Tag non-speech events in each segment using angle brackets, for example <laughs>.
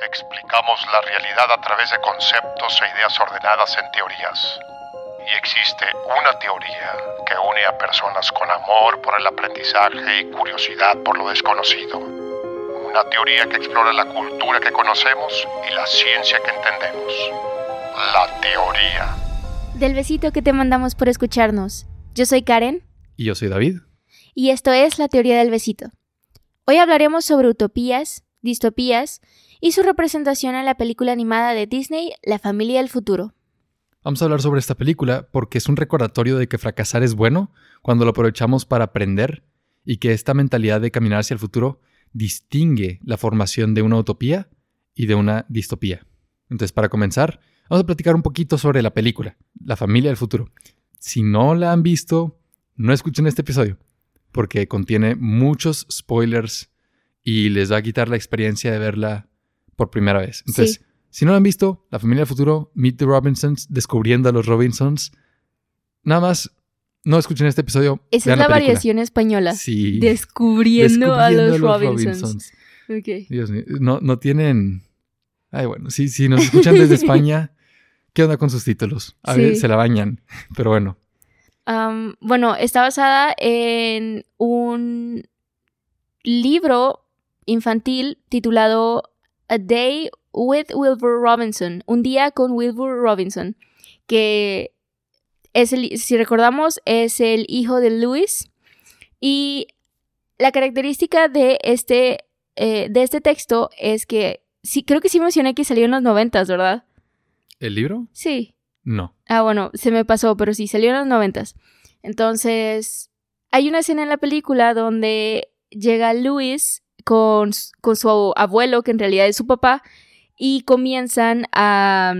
Explicamos la realidad a través de conceptos e ideas ordenadas en teorías. Y existe una teoría que une a personas con amor por el aprendizaje y curiosidad por lo desconocido. Una teoría que explora la cultura que conocemos y la ciencia que entendemos. La teoría. Del besito que te mandamos por escucharnos. Yo soy Karen. Y yo soy David. Y esto es la teoría del besito. Hoy hablaremos sobre utopías, distopías y su representación en la película animada de Disney, La familia del futuro. Vamos a hablar sobre esta película porque es un recordatorio de que fracasar es bueno cuando lo aprovechamos para aprender y que esta mentalidad de caminar hacia el futuro distingue la formación de una utopía y de una distopía. Entonces, para comenzar, vamos a platicar un poquito sobre la película, La familia del futuro. Si no la han visto, no escuchen este episodio porque contiene muchos spoilers y les va a quitar la experiencia de verla por primera vez. Entonces, si no lo han visto, La familia del futuro, Meet the Robinsons, descubriendo a los Robinsons, nada más no escuchen este episodio. Esa es la, variación española. Sí. Descubriendo, a los, Robinsons. Dios mío, no, no tienen... Ay, bueno, sí, sí, nos escuchan desde <laughs> España. ¿Qué onda con sus títulos? A ver, se la bañan. <laughs> Pero bueno. bueno, está basada en un libro infantil titulado A Day with Wilbur Robinson, un día con Wilbur Robinson, que es el, si recordamos, es el hijo de Lewis. Y la característica de este, eh, de este texto es que, sí, creo que sí mencioné que salió en los noventas, ¿verdad? ¿El libro? Sí. No. Ah, bueno, se me pasó, pero sí, salió en los noventas. Entonces, hay una escena en la película donde llega Lewis con, con su abuelo, que en realidad es su papá, y comienzan a,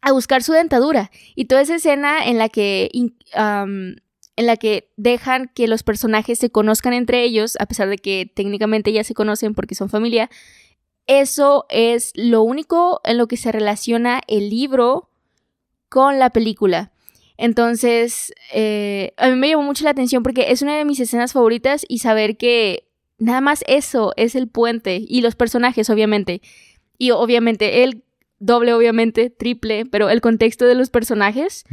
a buscar su dentadura. Y toda esa escena en la que... en la que dejan que los personajes se conozcan entre ellos, a pesar de que técnicamente ya se conocen porque son familia, eso es lo único en lo que se relaciona el libro con la película. Entonces, eh, a mí me llamó mucho la atención porque es una de mis escenas favoritas y saber que nada más eso es el puente y los personajes, obviamente. Y obviamente el doble, obviamente, triple, pero el contexto de los personajes.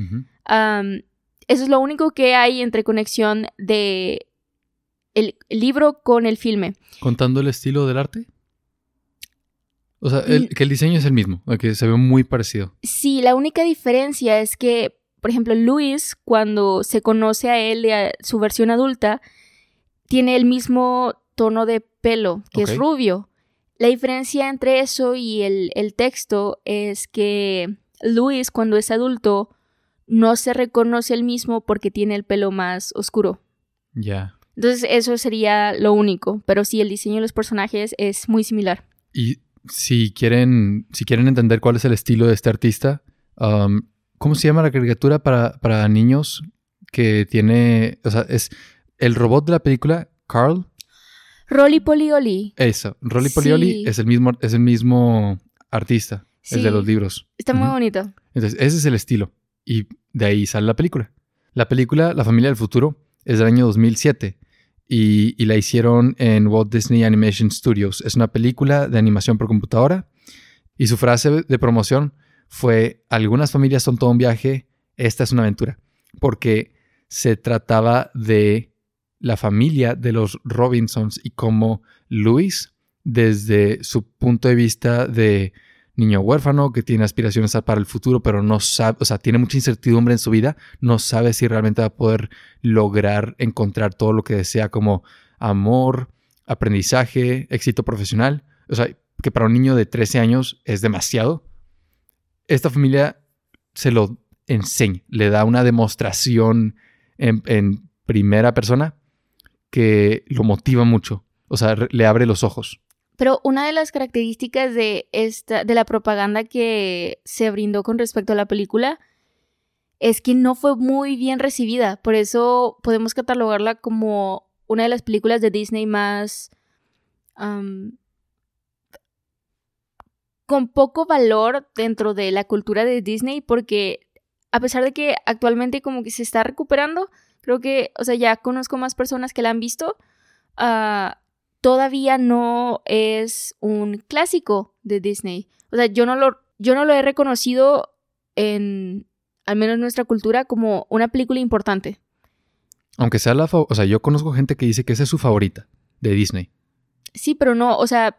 eso es lo único que hay entre conexión de el libro con el filme. ¿Contando el estilo del arte? O sea, el, que el diseño es el mismo, que se ve muy parecido. Sí, la única diferencia es que, por ejemplo, Luis, cuando se conoce a él, a su versión adulta, tiene el mismo tono de pelo, que es rubio. La diferencia entre eso y el, texto es que Luis, cuando es adulto, no se reconoce el mismo porque tiene el pelo más oscuro. Ya. Entonces, eso sería lo único. Pero sí, el diseño de los personajes es muy similar. Y si quieren, si quieren entender cuál es el estilo de este artista, um, ¿cómo se llama la caricatura para, para niños que tiene. O sea, es el robot de la película, Carl. Rolly Polioli. Eso, Rolly Polioli es el mismo, es el mismo artista, el de los libros. Está muy bonito. Entonces, ese es el estilo. Y de ahí sale la película. La película La familia del futuro es del año 2007 y, y, la hicieron en Walt Disney Animation Studios. Es una película de animación por computadora y su frase de promoción fue, algunas familias son todo un viaje, esta es una aventura, porque se trataba de la familia de los Robinsons y cómo Luis, desde su punto de vista de niño huérfano que tiene aspiraciones para el futuro, pero no sabe, o sea, tiene mucha incertidumbre en su vida, no sabe si realmente va a poder lograr encontrar todo lo que desea como amor, aprendizaje, éxito profesional. O sea, que para un niño de 13 años es demasiado. Esta familia se lo enseña, le da una demostración en, en primera persona que lo motiva mucho. O sea, le abre los ojos. Pero una de las características de esta, de la propaganda que se brindó con respecto a la película, es que no fue muy bien recibida. Por eso podemos catalogarla como una de las películas de Disney más. con poco valor dentro de la cultura de Disney, porque a pesar de que actualmente como que se está recuperando, Creo que, o sea, ya conozco más personas que la han visto. Ah, todavía no es un clásico de Disney. O sea, yo no lo, yo no lo he reconocido en, al menos en nuestra cultura, como una película importante. Aunque sea la... O sea, yo conozco gente que dice que esa es su favorita de Disney. Sí, pero no, o sea,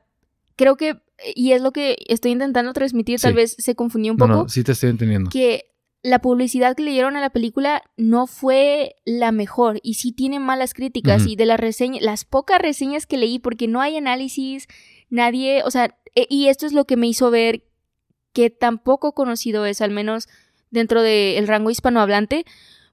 creo que, y es lo que estoy intentando transmitir, tal Sí. vez se confundió un poco, No, no, sí te estoy entendiendo. que la publicidad que le dieron a la película no fue la mejor y sí tiene malas críticas y de las reseñas, las pocas reseñas que leí, porque no hay análisis, nadie, o sea, e- y esto es lo que me hizo ver que tan poco conocido es, al menos dentro del rango hispanohablante,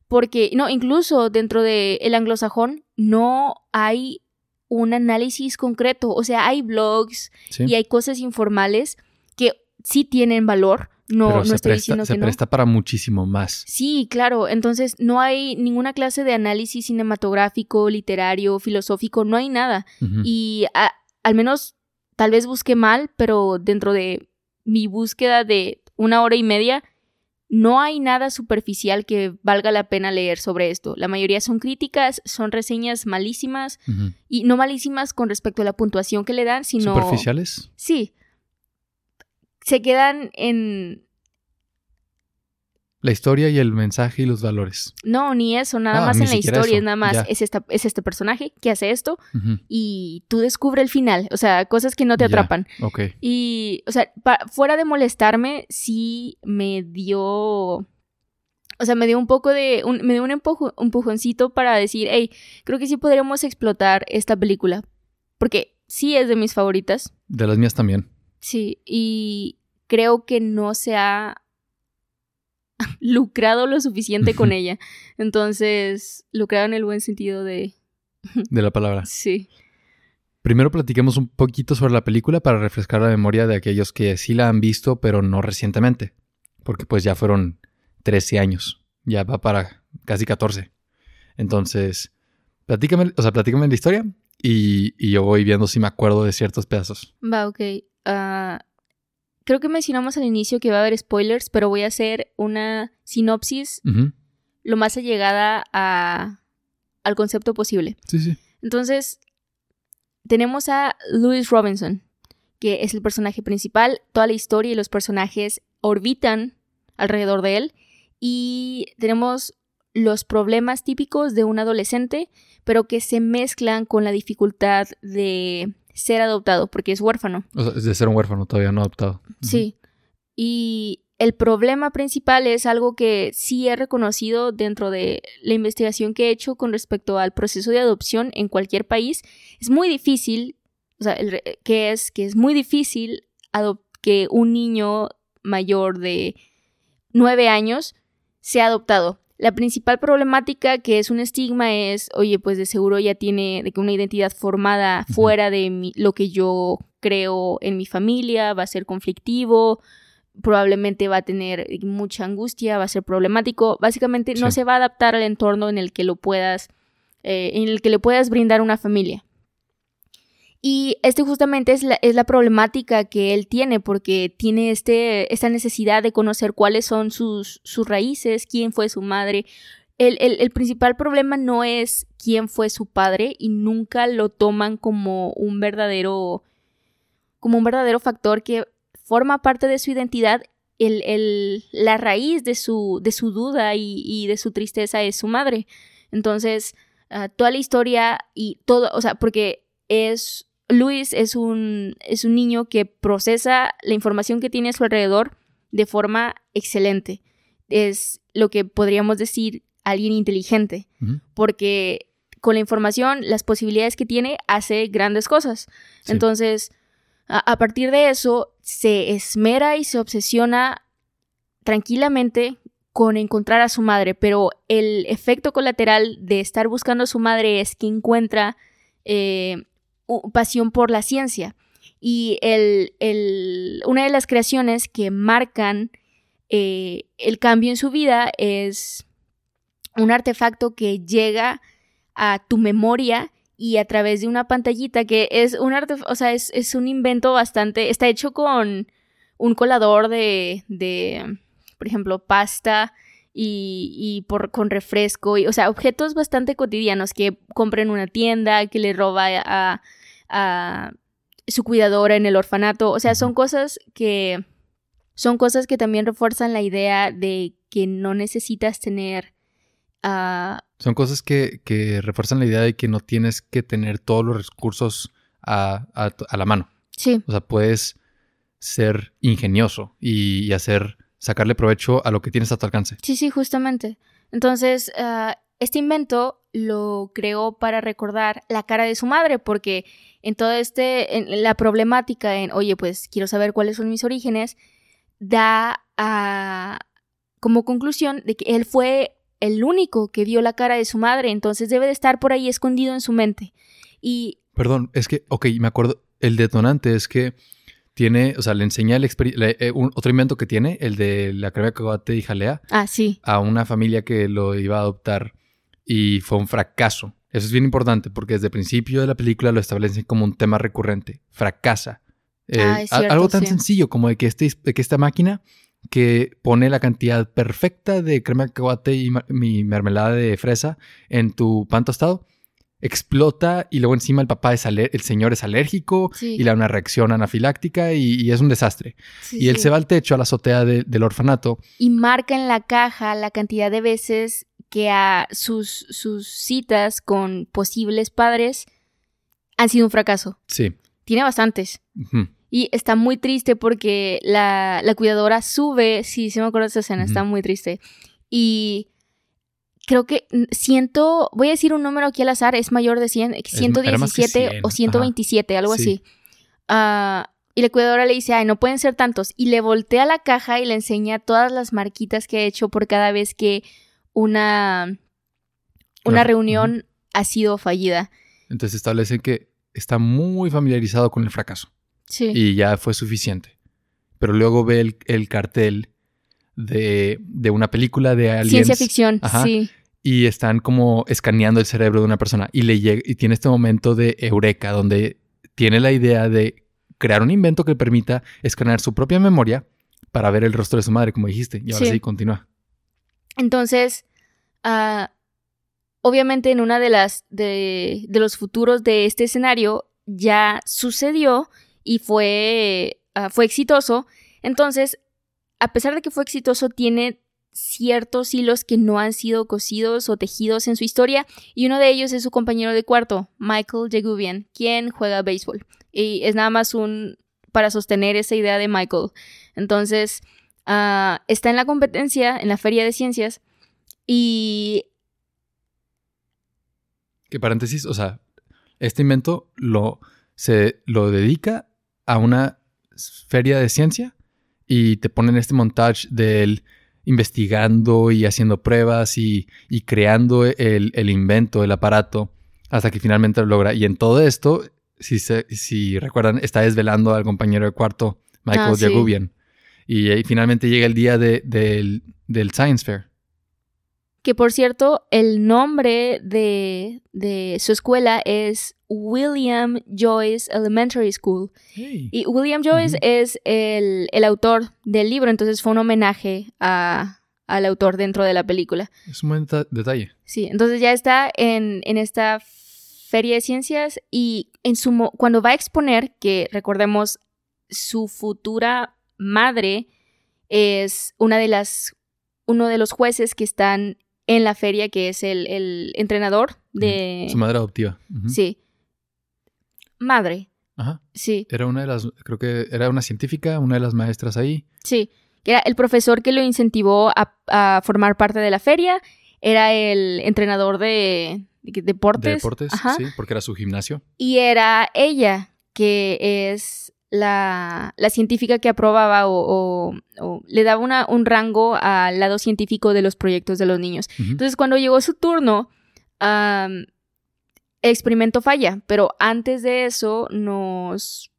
porque, no, incluso dentro del anglosajón no hay un análisis concreto, o sea, hay blogs Sí. y hay cosas informales que sí tienen valor, no, Pero no se estoy presta, diciendo se que no. presta para muchísimo más. Sí, claro. Entonces no hay ninguna clase de análisis cinematográfico, literario, filosófico, no hay nada. Y a- al menos tal vez busqué mal, pero dentro de mi búsqueda de una hora y media, no hay nada superficial que valga la pena leer sobre esto. La mayoría son críticas, son reseñas malísimas y no malísimas con respecto a la puntuación que le dan, sino... ¿Superficiales? Sí. Se quedan en... La historia y el mensaje y los valores. No, ni eso, nada Ah, más en la historia, es nada más, ya. es, esta, es este personaje que hace esto y tú descubres el final, o sea, cosas que no te Ya. atrapan. Ok. Y, o sea, pa- fuera de molestarme, sí me dio, o sea, me dio un poco de, un- me dio un empujo- empujoncito para decir, hey, creo que sí podríamos explotar esta película, porque sí es de mis favoritas, De las mías también. Sí, y creo que no se ha <laughs> lucrado lo suficiente con ella. Entonces, lucrado en el buen sentido de, <laughs> De la palabra. sí. Primero platiquemos un poquito sobre la película para refrescar la memoria de aquellos que sí la han visto, pero no recientemente. Porque pues ya fueron 13 años. Ya va para casi 14. Entonces, platícame, o sea, platícame la historia y, y yo voy viendo si me acuerdo de ciertos pedazos. Va, ok. Ah, creo que mencionamos al inicio que va a haber spoilers, pero voy a hacer una sinopsis lo más allegada a, al concepto posible. Sí, sí. Entonces, tenemos a Louis Robinson, que es el personaje principal. Toda la historia y los personajes orbitan alrededor de él. Y tenemos los problemas típicos de un adolescente, pero que se mezclan con la dificultad de ser adoptado, porque es huérfano. O sea, es de ser un huérfano todavía no adoptado. Sí. Y el problema principal es algo que sí he reconocido dentro de la investigación que he hecho con respecto al proceso de adopción en cualquier país. Es muy difícil, o sea, el que es que es muy difícil que un niño mayor de nueve años sea adoptado. La principal problemática que es un estigma es, oye, pues de seguro ya tiene de que una identidad formada fuera de mi- lo que yo creo en mi familia, va a ser conflictivo, probablemente va a tener mucha angustia, va a ser problemático. Básicamente no se va a adaptar al entorno en el que lo puedas, eh, en el que le puedas brindar una familia. Y este justamente es la, es la problemática que él tiene, porque tiene este, esta necesidad de conocer cuáles son sus, sus raíces, quién fue su madre. El, el- el principal problema no es quién fue su padre y nunca lo toman como un verdadero, como un verdadero factor que forma parte de su identidad. El, la raíz de su, de su duda y, y de su tristeza es su madre. Entonces, ah, toda la historia y todo, o sea, porque es Luis es un, es un niño que procesa la información que tiene a su alrededor de forma excelente. Es lo que podríamos decir alguien inteligente, porque con la información, las posibilidades que tiene, hace grandes cosas. Sí. Entonces, a, a partir de eso, se esmera y se obsesiona tranquilamente con encontrar a su madre, pero el efecto colateral de estar buscando a su madre es que encuentra eh, pasión por la ciencia. Y el, el- una de las creaciones que marcan eh, el cambio en su vida es un artefacto que llega a tu memoria y a través de una pantallita que es un o sea, es, es un invento bastante, está hecho con un colador de, de por ejemplo, pasta y, y por, con refresco, y, o sea, objetos bastante cotidianos que compra en una tienda, que le roba a, a su cuidadora en el orfanato. O sea, son cosas que son cosas que también refuerzan la idea de que no necesitas tener ah, Son cosas que, que refuerzan la idea de que no tienes que tener todos los recursos a, a a la mano. sí, O sea, puedes ser ingenioso y, y hacer, sacarle provecho a lo que tienes a tu alcance. sí, sí, justamente. Entonces, ah, este invento lo creó para recordar la cara de su madre, porque en todo este, en la problemática en, oye, pues quiero saber cuáles son mis orígenes, da a, como conclusión de que él fue el único que vio la cara de su madre, entonces debe de estar por ahí escondido en su mente. Y Perdón, es que, ok, me acuerdo, el detonante es que tiene, o sea, le enseña el le- eh, un- otro invento que tiene, el de la crema de cacahuate y jalea, Ah, sí. a una familia que lo iba a adoptar y fue un fracaso. Eso es bien importante porque desde el principio de la película lo establecen como un tema recurrente. Fracasa. Eh, Ah, cierto, algo tan sí. sencillo como de que, este, de que esta máquina que pone la cantidad perfecta de crema de cacahuate y mi mermelada de fresa en tu pan tostado, explota y luego encima el papá es el señor es alérgico Sí. y le da una reacción anafiláctica y, y es un desastre. Sí, y él sí. se va al techo, a la azotea de- del orfanato y marca en la caja la cantidad de veces que a sus, sus citas con posibles padres han sido un fracaso. Sí. Tiene bastantes. Y está muy triste porque la, la cuidadora sube, sí, sí me acuerdo de esa escena, está muy triste. Y creo que siento, voy a decir un número aquí al azar, es mayor de 100, era más que 117 100, o 127, algo Sí. así. Ah, y la cuidadora le dice, ay, no pueden ser tantos. Y le voltea la caja y le enseña todas las marquitas que ha hecho por cada vez que una, una reunión ha sido fallida. Entonces establece que está muy familiarizado con el fracaso Sí. y ya fue suficiente. Pero luego ve el, el cartel de, de una película de aliens Ciencia ficción, Ajá. sí. y están como escaneando el cerebro de una persona y le llega y tiene este momento de eureka donde tiene la idea de crear un invento que permita escanear su propia memoria para ver el rostro de su madre, como dijiste. Y ahora Sí. sí, continúa. Entonces, ah, obviamente en una de las de, de los futuros de este escenario ya sucedió y fue, ah, fue exitoso. Entonces, a pesar de que fue exitoso, tiene ciertos hilos que no han sido cosidos o tejidos en su historia y uno de ellos es su compañero de cuarto, Michael Jagubian, quien juega béisbol y es nada más un para sostener esa idea de Michael. Entonces, ah, está en la competencia, en la feria de ciencias y Que paréntesis, o sea, este invento lo, se, lo dedica a una feria de ciencia y te ponen este montage de él investigando y haciendo pruebas y, y creando el, el invento, el aparato, hasta que finalmente lo logra. Y en todo esto, si, se, si recuerdan, está desvelando al compañero de cuarto, Michael Ah, sí. Jagubian. Y, ahí finalmente llega el día de- del, del Science Fair. que por cierto, el nombre de, de su escuela es William Joyce Elementary School. Y William Joyce es el, el autor del libro, entonces fue un homenaje a, al autor dentro de la película. Es un buen deta- detalle. Sí, entonces ya está en, en esta feria de ciencias y en su cuando va a exponer, que recordemos, su futura madre es una de las, uno de los jueces que están en la feria, que es el, el entrenador de... Su madre adoptiva. Sí. Madre, Ajá. sí, Era una de las, creo que era una científica, una de las maestras ahí. sí. Era el profesor que lo incentivó a, a formar parte de la feria. Era el entrenador de, de deportes. De deportes, Ajá. sí, porque era su gimnasio. Y era ella, que es la, la científica que aprobaba o, o- o le daba una- un rango al lado científico de los proyectos de los niños. Entonces, cuando llegó su turno, el experimento falla, pero antes de eso nos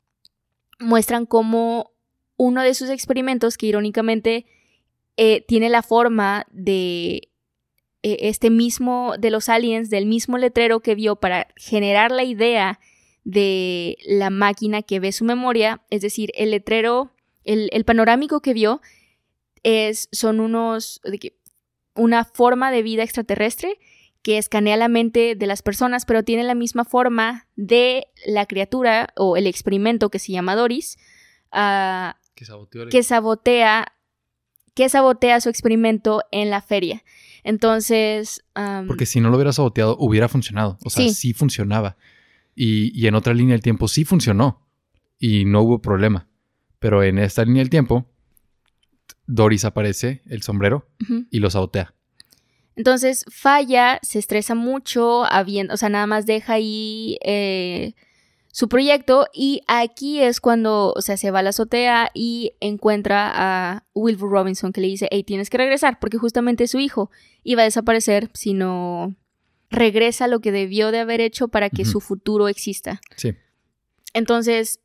muestran cómo uno de sus experimentos, que irónicamente eh, tiene la forma de eh, este mismo, de los aliens, del mismo letrero que vio para generar la idea de la máquina que ve su memoria, es decir, el letrero, el, el panorámico que vio es, son unos, de que- una forma de vida extraterrestre que escanea la mente de las personas, pero tiene la misma forma de la criatura o el experimento que se llama Doris, ah, Que saboteó el- que sabotea, que sabotea su experimento en la feria. Entonces, Porque si no lo hubiera saboteado, hubiera funcionado. O sea, Sí. sí, funcionaba. Y, y en otra línea del tiempo sí funcionó. Y no hubo problema. Pero en esta línea del tiempo, Doris aparece, el sombrero, y lo sabotea. Entonces falla, se estresa mucho, habiendo, o sea, nada más deja ahí eh, su proyecto y aquí es cuando, o sea, se va a la azotea y encuentra a Wilbur Robinson que le dice, hey, tienes que regresar porque justamente su hijo iba a desaparecer si no regresa lo que debió de haber hecho para que su futuro exista. Sí. Entonces,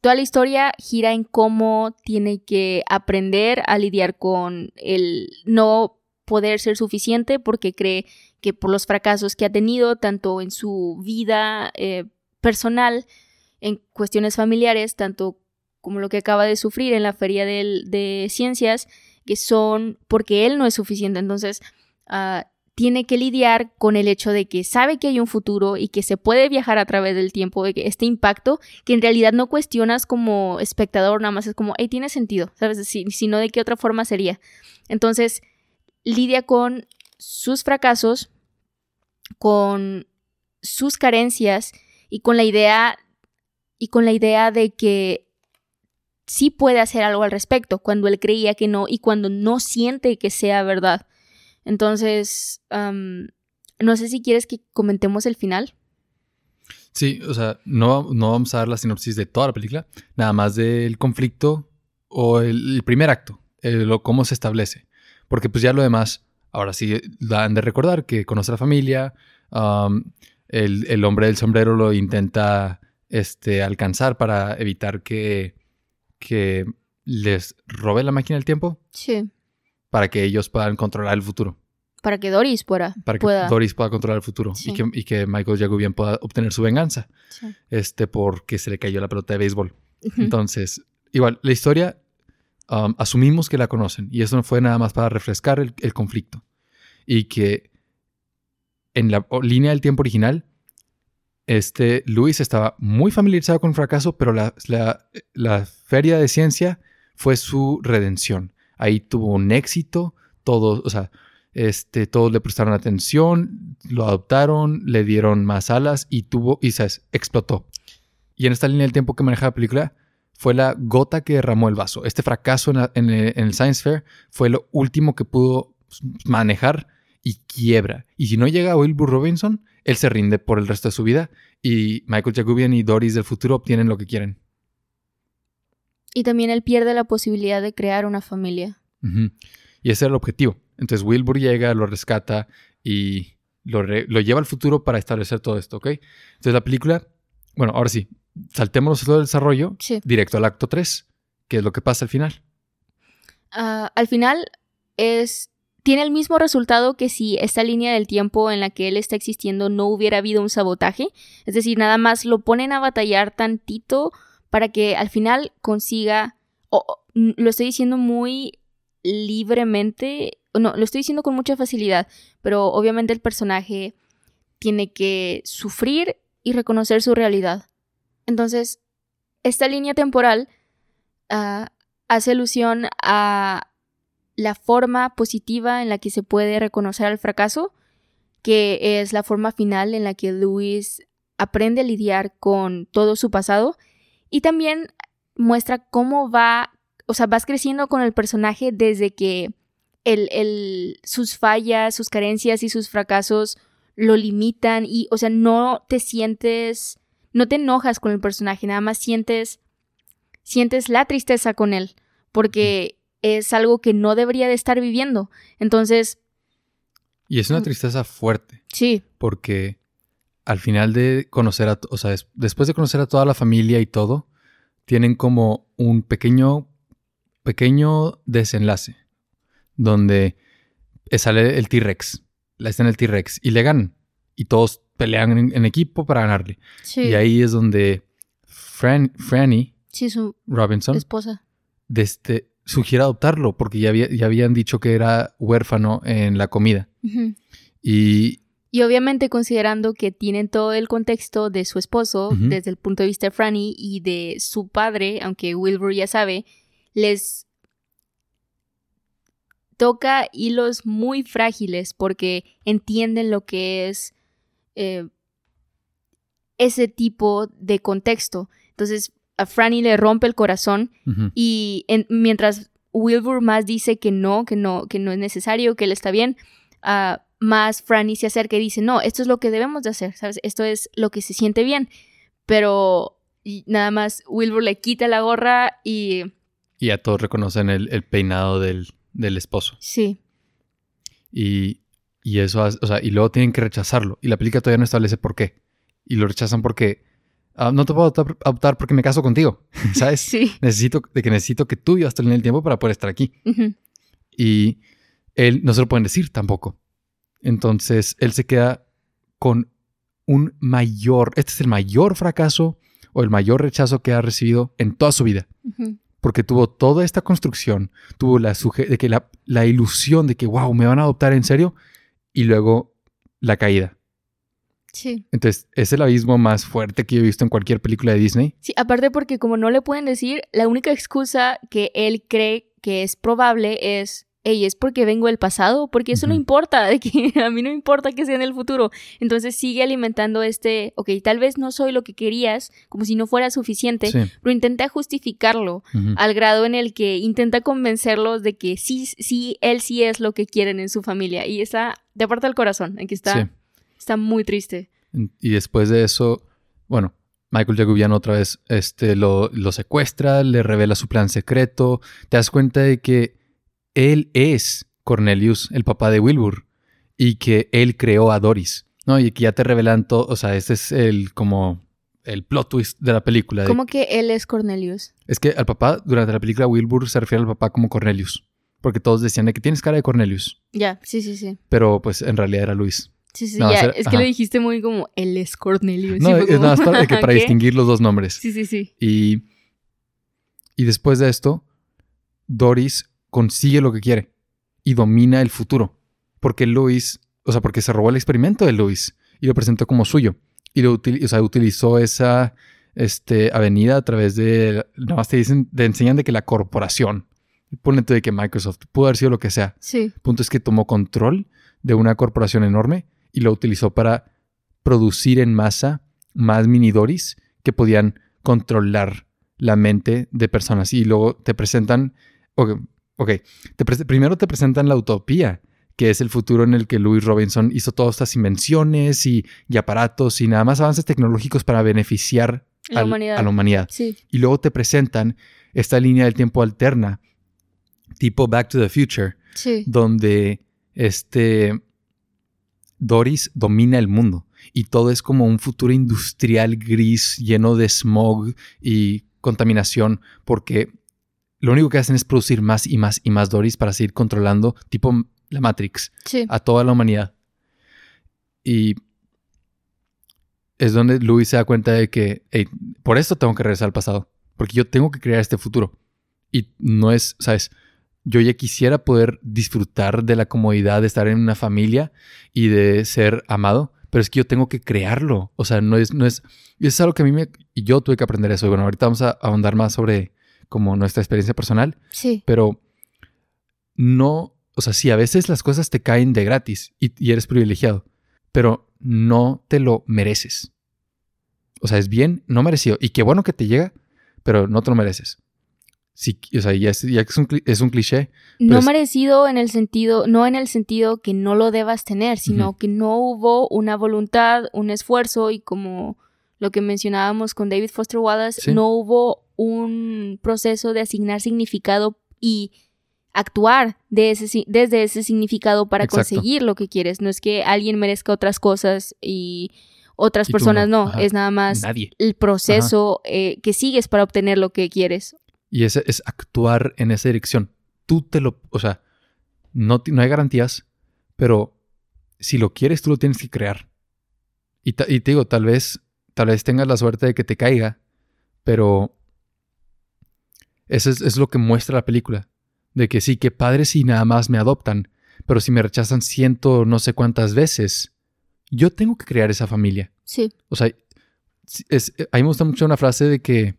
toda la historia gira en cómo tiene que aprender a lidiar con el no poder ser suficiente porque cree que por los fracasos que ha tenido, tanto en su vida eh, personal, en cuestiones familiares, tanto como lo que acaba de sufrir en la feria del- de ciencias, que son porque él no es suficiente. Entonces, ah, tiene que lidiar con el hecho de que sabe que hay un futuro y que se puede viajar a través del tiempo, de este impacto que en realidad no cuestionas como espectador, nada más es como, hey, tiene sentido, ¿sabes? Si, sino de qué otra forma sería. Entonces, lidia con sus fracasos, con sus carencias y con la idea y con la idea de que sí puede hacer algo al respecto cuando él creía que no y cuando no siente que sea verdad. Entonces, am, no sé si quieres que comentemos el final. Sí, o sea, no, no vamos a dar la sinopsis de toda la película, nada más del conflicto o el, el primer acto, el- lo, cómo se establece. Porque pues ya lo demás, ahora sí, dan de recordar que conoce a la familia, um, el, el hombre del sombrero lo intenta este, alcanzar para evitar que, que les robe la máquina del tiempo, Sí. para que ellos puedan controlar el futuro. Para que Doris pueda. Para que pueda. Doris pueda controlar el futuro Sí. y, que, y que Michael Jacobian pueda obtener su venganza Sí. este, porque se le cayó la pelota de béisbol. Ujú. Entonces, igual, la historia um, asumimos que la conocen y eso no fue nada más para refrescar el, el conflicto. Y que en la línea del tiempo original, este, Luis estaba muy familiarizado con el fracaso, pero la, la- la feria de ciencia fue su redención. Ahí tuvo un éxito, todos, o sea, este, todos le prestaron atención, lo adoptaron, le dieron más alas y tuvo, y se explotó. Y en esta línea del tiempo que maneja la película, fue la gota que derramó el vaso. Este fracaso en, la- en el, en el Science Fair fue lo último que pudo manejar y quiebra. Y si no llega Wilbur Robinson, él se rinde por el resto de su vida y Michael Jacobian y Doris del futuro obtienen lo que quieren. Y también él pierde la posibilidad de crear una familia. Y ese era el objetivo. Entonces Wilbur llega, lo rescata y lo, re- lo lleva al futuro para establecer todo esto, ¿ok? Entonces la película, bueno, ahora sí, saltémonos todo el desarrollo Sí. directo al acto 3, que es lo que pasa al final. Ah, al final es tiene el mismo resultado que si esta línea del tiempo en la que él está existiendo no hubiera habido un sabotaje. Es decir, nada más lo ponen a batallar tantito para que al final consiga. o- lo estoy diciendo muy libremente. No, lo estoy diciendo con mucha facilidad. Pero obviamente el personaje tiene que sufrir y reconocer su realidad. Entonces, esta línea temporal ah, hace alusión a la forma positiva en la que se puede reconocer al fracaso, que es la forma final en la que Luis aprende a lidiar con todo su pasado y también muestra cómo va, o sea, vas creciendo con el personaje desde que el, el- sus fallas, sus carencias y sus fracasos lo limitan y, o sea, no te sientes, no te enojas con el personaje, nada más sientes, sientes la tristeza con él, porque es algo que no debería de estar viviendo. Entonces, Y es una Mm. tristeza fuerte, sí, porque al final de conocer a, o sea, des- después de conocer a toda la familia y todo, tienen como un pequeño, pequeño desenlace, donde sale el T-Rex, la escena del T-Rex, y le ganan, y todos pelean en, en equipo para ganarle. sí, Y ahí es donde Fran, Franny sí, su Robinson esposa. desde, sugiere adoptarlo, porque ya, había- ya habían dicho que era huérfano en la comida. Y Y obviamente considerando que tienen todo el contexto de su esposo desde el punto de vista de Franny y de su padre, aunque Wilbur ya sabe, les toca hilos muy frágiles porque entienden lo que es eh, ese tipo de contexto. Entonces a Franny le rompe el corazón y en- mientras Wilbur más dice que no, que no, que no es necesario, que él está bien, ah, más Franny se acerca y dice, no, esto es lo que debemos de hacer, ¿sabes? Esto es lo que se siente bien. Pero nada más Wilbur le quita la gorra y Y ya todos reconocen el, el peinado del, del esposo. sí, Y, y eso, o sea, y luego tienen que rechazarlo. Y la película todavía no establece por qué. Y lo rechazan porque ah, no te puedo adoptar, adoptar porque me caso contigo, <laughs> ¿sabes? sí. Necesito, de que necesito que tú vivas en el tiempo para poder estar aquí. Y él no se lo pueden decir tampoco. Entonces él se queda con un mayor, este es el mayor fracaso o el mayor rechazo que ha recibido en toda su vida. Porque tuvo toda esta construcción, tuvo la, de que la, la ilusión de que, wow, me van a adoptar en serio, y luego la caída. Sí. Entonces, es el abismo más fuerte que yo he visto en cualquier película de Disney. Sí, aparte porque como no le pueden decir, la única excusa que él cree que es probable es, hey, es porque vengo del pasado, porque eso no importa, de que <laughs> a mí no importa que sea en el futuro. Entonces sigue alimentando este, ok, tal vez no soy lo que querías, como si no fuera suficiente, Sí. pero intenta justificarlo al grado en el que intenta convencerlos de que sí, sí, él sí es lo que quieren en su familia. Y está de parte del corazón, aquí está, Sí. está muy triste. Y después de eso, bueno, Michael Jacobian otra vez este, lo, lo secuestra, le revela su plan secreto. Te das cuenta de que él es Cornelius, el papá de Wilbur, y que él creó a Doris. ¿no? Y que ya te revelan todo, o sea, ese es el como el plot twist de la película. de- ¿Cómo que él es Cornelius? Es que al papá, durante la película, Wilbur se refiere al papá como Cornelius. Porque todos decían de que tienes cara de Cornelius. Ya, sí, sí, sí. Pero pues en realidad era Luis. Sí, sí, No, ya. será- es que ajá. lo dijiste muy como, él es Cornelius. No, es nada más que <laughs> para ¿qué? distinguir los dos nombres. Sí, sí, sí. Y, y después de esto, Doris consigue lo que quiere y domina el futuro. Porque Luis, o sea, porque se robó el experimento de Luis y lo presentó como suyo. Y lo util- o sea, utilizó esa este, avenida a través de. Nada más te dicen, te enseñan de que la corporación. Ponle tú de que Microsoft pudo haber sido lo que sea. Sí, El punto es que tomó control de una corporación enorme y lo utilizó para producir en masa más mini Doris que podían controlar la mente de personas. Y luego te presentan, ok, te primero te presentan la utopía, que es el futuro en el que Louis Robinson hizo todas estas invenciones y, y aparatos y nada más avances tecnológicos para beneficiar La al- humanidad. a la humanidad. sí. Y luego te presentan esta línea del tiempo alterna, tipo Back to the Future, Sí. donde este Doris domina el mundo y todo es como un futuro industrial gris lleno de smog y contaminación porque lo único que hacen es producir más y más y más Doris para seguir controlando tipo la Matrix Sí. a toda la humanidad. Y es donde Louis se da cuenta de que "Ey, por esto tengo que regresar al pasado, porque yo tengo que crear este futuro. Y no es, ¿sabes? Yo ya quisiera poder disfrutar de la comodidad de estar en una familia y de ser amado, pero es que yo tengo que crearlo. O sea, no es, no es, es algo que a mí me, y yo tuve que aprender eso. Y bueno, ahorita vamos a ahondar más sobre como nuestra experiencia personal, Sí. pero no, o sea, sí, a veces las cosas te caen de gratis y, y eres privilegiado, pero no te lo mereces. O sea, es bien, no merecido. Y qué bueno que te llega, pero no te lo mereces. Sí, o sea, ya es, ya es, un, es un cliché. No es- merecido en el sentido, no en el sentido que no lo debas tener, sino que no hubo una voluntad, un esfuerzo y como lo que mencionábamos con David Foster Wallace, Sí. no hubo un proceso de asignar significado y actuar de ese, desde ese significado para Exacto. conseguir lo que quieres. No es que alguien merezca otras cosas y otras Y personas no. es nada más Nadie. el proceso eh, que sigues para obtener lo que quieres. Y ese es actuar en esa dirección. Tú te lo, o sea, no, no hay garantías, pero si lo quieres, tú lo tienes que crear. Y, y te digo, tal vez, tal vez tengas la suerte de que te caiga, pero eso es, es lo que muestra la película. De que sí, que padre si nada más me adoptan, pero si me rechazan ciento no sé cuántas veces, yo tengo que crear esa familia. Sí. O sea, es, a mí me gusta mucho una frase de que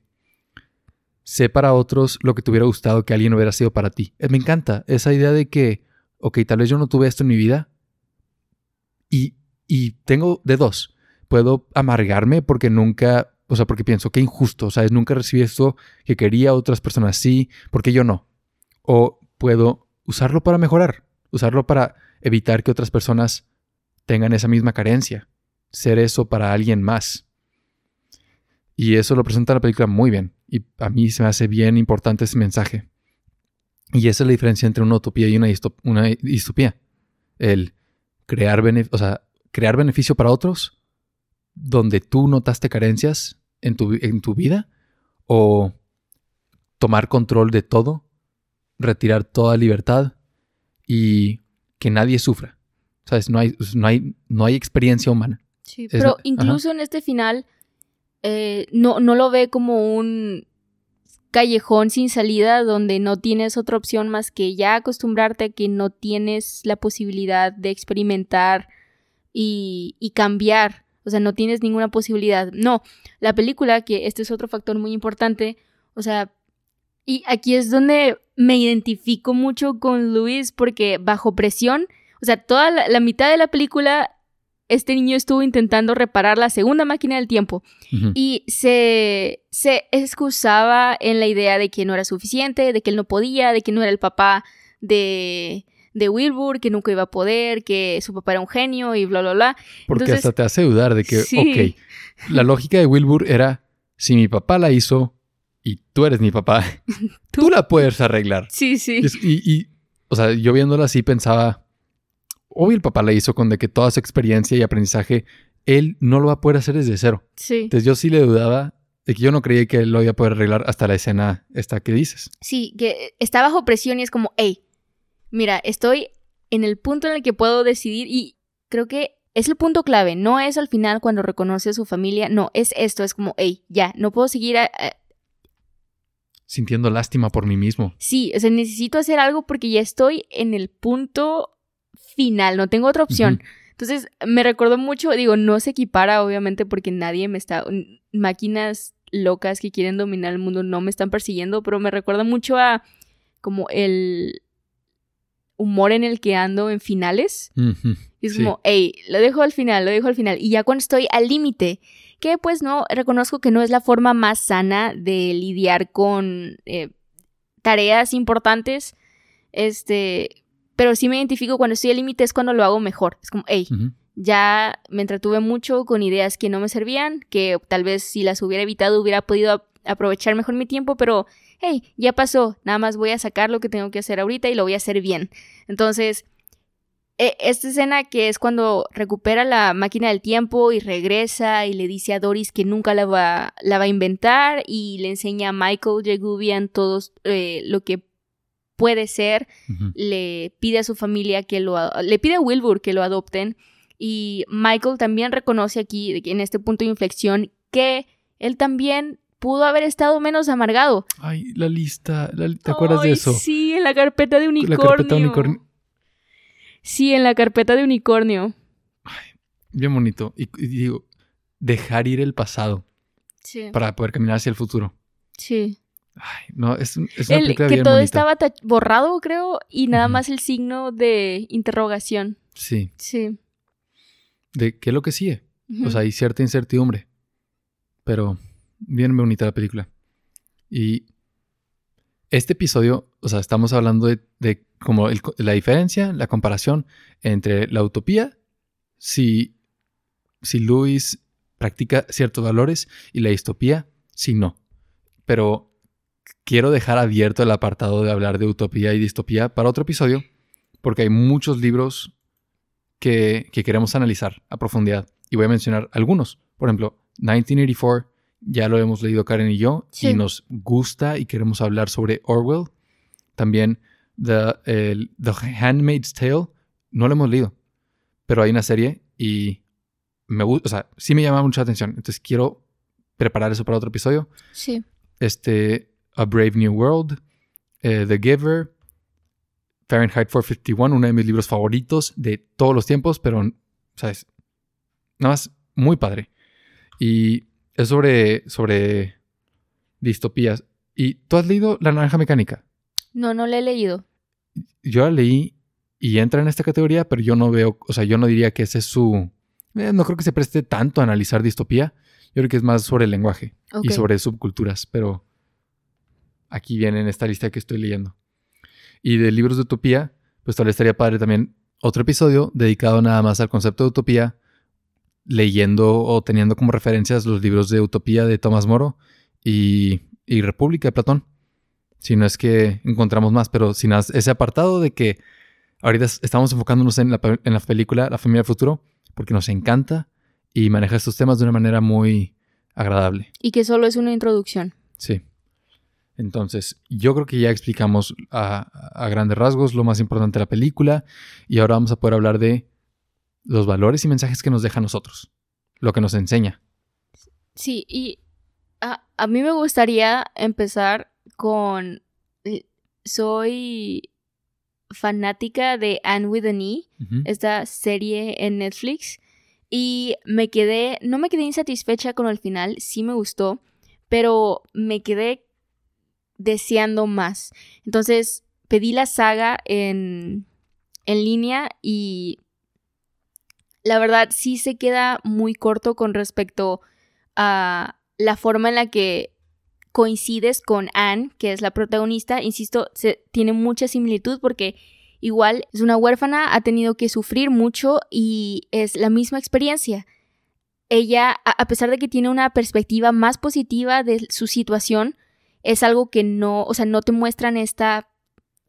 sé para otros lo que te hubiera gustado que alguien hubiera sido para ti. Eh, Me encanta esa idea de que, ok, tal vez yo no tuve esto en mi vida y, y tengo de dos. Puedo amargarme porque nunca, o sea, porque pienso que injusto, o sea, nunca recibí esto que quería otras personas sí, porque yo no. O puedo usarlo para mejorar, usarlo para evitar que otras personas tengan esa misma carencia, ser eso para alguien más. Y eso lo presenta la película muy bien. Y a mí se me hace bien importante ese mensaje. Y esa es la diferencia entre una utopía y una, una distopía. El crear, o sea, crear beneficio para otros donde tú notaste carencias en tu, en tu vida o tomar control de todo, retirar toda libertad y que nadie sufra. ¿Sabes? No hay, no hay, no hay experiencia humana. Sí, Es pero ajá. incluso en este final eh, no, no lo ve como un callejón sin salida donde no tienes otra opción más que ya acostumbrarte a que no tienes la posibilidad de experimentar y, y cambiar. O sea, no tienes ninguna posibilidad. No, la película, que este es otro factor muy importante, o sea, y aquí es donde me identifico mucho con Luis porque bajo presión, o sea, toda la, la mitad de la película, este niño estuvo intentando reparar la segunda máquina del tiempo y se, se excusaba en la idea de que no era suficiente, de que él no podía, de que no era el papá de, de Wilbur, que nunca iba a poder, que su papá era un genio y bla, bla, bla. Porque Entonces- hasta te hace dudar de que, Sí. ok, la lógica de Wilbur era, si mi papá la hizo y tú eres mi papá, tú, <laughs> <laughs> Tú- la puedes arreglar. Sí, sí. Y- y, o sea, yo viéndola así pensaba, obvio el papá la hizo con de que toda su experiencia y aprendizaje, él no lo va a poder hacer desde cero. Sí. Entonces yo sí le dudaba de que yo no creía que él lo iba a poder arreglar hasta la escena esta que dices. Sí, que está bajo presión y es como, hey, mira, estoy en el punto en el que puedo decidir y creo que es el punto clave, no es al final cuando reconoce a su familia, no, es esto, es como, hey, ya, no puedo seguir, a- a- Sintiendo lástima por mí mismo. sí, o sea, necesito hacer algo porque ya estoy en el punto final, no tengo otra opción. Entonces, me recordó mucho, digo, no se equipara obviamente porque nadie me está, máquinas locas que quieren dominar el mundo no me están persiguiendo, pero me recuerda mucho a como el humor en el que ando en finales. Y es Sí. como, hey, lo dejo al final, lo dejo al final. Y ya cuando estoy al límite, que pues no, reconozco que no es la forma más sana de lidiar con eh, tareas importantes, este, pero sí me identifico cuando estoy al límite es cuando lo hago mejor. Es como, hey, Ujú. ya me entretuve mucho con ideas que no me servían, que tal vez si las hubiera evitado hubiera podido ap- aprovechar mejor mi tiempo, pero hey, ya pasó, nada más voy a sacar lo que tengo que hacer ahorita y lo voy a hacer bien. Entonces, e- esta escena que es cuando recupera la máquina del tiempo y regresa y le dice a Doris que nunca la va, la va a inventar y le enseña a Michael Jagubian todos eh, lo que puede ser le pide a su familia que lo le pide a Wilbur que lo adopten y Michael también reconoce aquí en este punto de inflexión que él también pudo haber estado menos amargado. Ay, la lista. la- ¿Te acuerdas de Ay, eso? Sí, en la carpeta de La unicornio. carpeta unicornio. Sí, en la carpeta de unicornio. Bien bonito. Y, y digo, dejar ir el pasado Sí. para poder caminar hacia el futuro. Sí. Ay, no, es, un- es una El- película que bien todo bonita. estaba ta- borrado, creo, y nada más el signo de interrogación. Sí. Sí. De qué es lo que sigue. O sea, hay cierta incertidumbre. Pero bien bonita la película. Y este episodio, o sea, estamos hablando de, de como la diferencia, la comparación entre la utopía, si, si practica ciertos valores, y la distopía, si no. Pero quiero dejar abierto el apartado de hablar de utopía y distopía para otro episodio, porque hay muchos libros que, que queremos analizar a profundidad. Y voy a mencionar algunos. Por ejemplo, 1984, ya lo hemos leído Karen y yo, Sí. y nos gusta y queremos hablar sobre Orwell. También The, el- The Handmaid's Tale, no lo hemos leído, pero hay una serie y me gusta, o sea, sí me llama mucha atención. Entonces quiero preparar eso para otro episodio. Sí. Este, A Brave New World, eh, The Giver, Fahrenheit 451, uno de mis libros favoritos de todos los tiempos, pero, ¿sabes? nada más muy padre. Y es sobre, sobre distopías. ¿Y tú has leído La Naranja Mecánica? No, no la he leído. Yo la leí y entra en esta categoría, pero yo no veo, o sea, yo no diría que ese es su... eh, no creo que se preste tanto a analizar distopía. Yo creo que es más sobre el lenguaje y sobre subculturas, pero aquí viene en esta lista que estoy leyendo. Y de libros de utopía, pues tal vez estaría padre también otro episodio dedicado nada más al concepto de utopía, leyendo o teniendo como referencias los libros de utopía de Tomás Moro y, y República de Platón. Si no es que encontramos más, pero sin ese apartado de que ahorita es- estamos enfocándonos en la, en la película La familia del futuro, porque nos encanta y maneja estos temas de una manera muy agradable. Y que solo es una introducción. Sí. Entonces, yo creo que ya explicamos a, a grandes rasgos lo más importante de la película y ahora vamos a poder hablar de los valores y mensajes que nos deja a nosotros, lo que nos enseña. Sí, y a, a mí me gustaría empezar con... Soy fanática de Anne with an E, esta serie en Netflix, y me quedé, no me quedé insatisfecha con el final, sí me gustó, pero me quedé deseando más. Entonces pedí la saga en, en línea y la verdad sí se queda muy corto con respecto a la forma en la que coincides con Anne, que es la protagonista. Insisto, se, tiene mucha similitud porque igual es una huérfana, ha tenido que sufrir mucho y es la misma experiencia. Ella, a, a pesar de que tiene una perspectiva más positiva de su situación, es algo que no, o sea, no te muestran esta,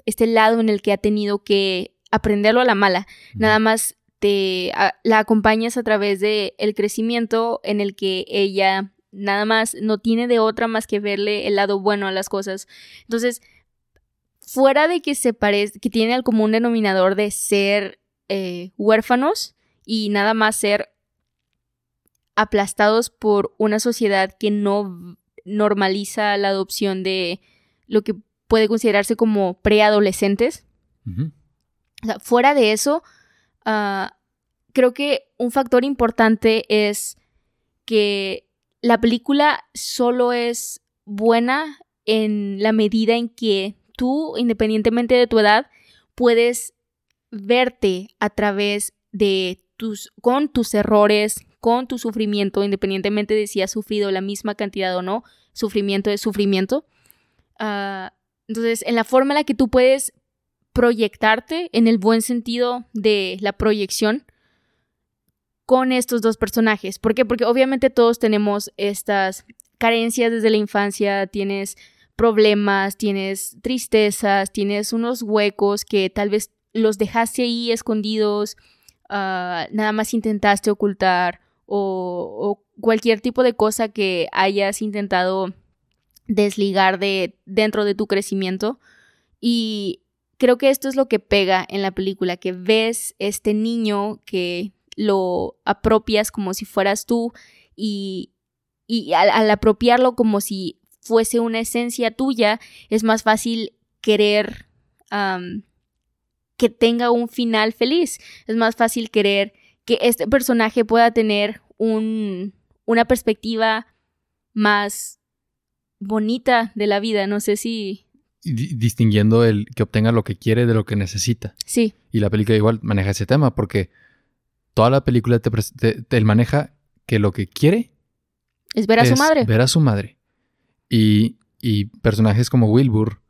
este lado en el que ha tenido que aprenderlo a la mala. Nada más te a- la acompañas a través de el crecimiento en el que ella nada más no tiene de otra más que verle el lado bueno a las cosas. Entonces, fuera de que se parece, que tiene el común denominador de ser eh, huérfanos y nada más ser aplastados por una sociedad que no normaliza la adopción de lo que puede considerarse como preadolescentes. Ujú. O sea, fuera de eso, ah, creo que un factor importante es que la película solo es buena en la medida en que tú, independientemente de tu edad, puedes verte a través de tus, con tus errores, con tu sufrimiento, independientemente de si has sufrido la misma cantidad o no, sufrimiento es sufrimiento. Ah, entonces, en la forma en la que tú puedes proyectarte en el buen sentido de la proyección con estos dos personajes. ¿Por qué? Porque obviamente todos tenemos estas carencias desde la infancia, tienes problemas, tienes tristezas, tienes unos huecos que tal vez los dejaste ahí escondidos, ah, nada más intentaste ocultar o, o cualquier tipo de cosa que hayas intentado desligar de dentro de tu crecimiento y creo que esto es lo que pega en la película, que ves este niño que lo apropias como si fueras tú y, y al, apropiarlo como si fuese una esencia tuya, es más fácil querer que tenga un final feliz. Es más fácil querer que este personaje pueda tener un, una perspectiva más bonita de la vida. No sé si... Distinguiendo el que obtenga lo que quiere de lo que necesita. Sí, Y la película igual maneja ese tema porque toda la película te, maneja que lo que quiere es ver a su madre. Ver a su madre. Y, y personajes como Wilbur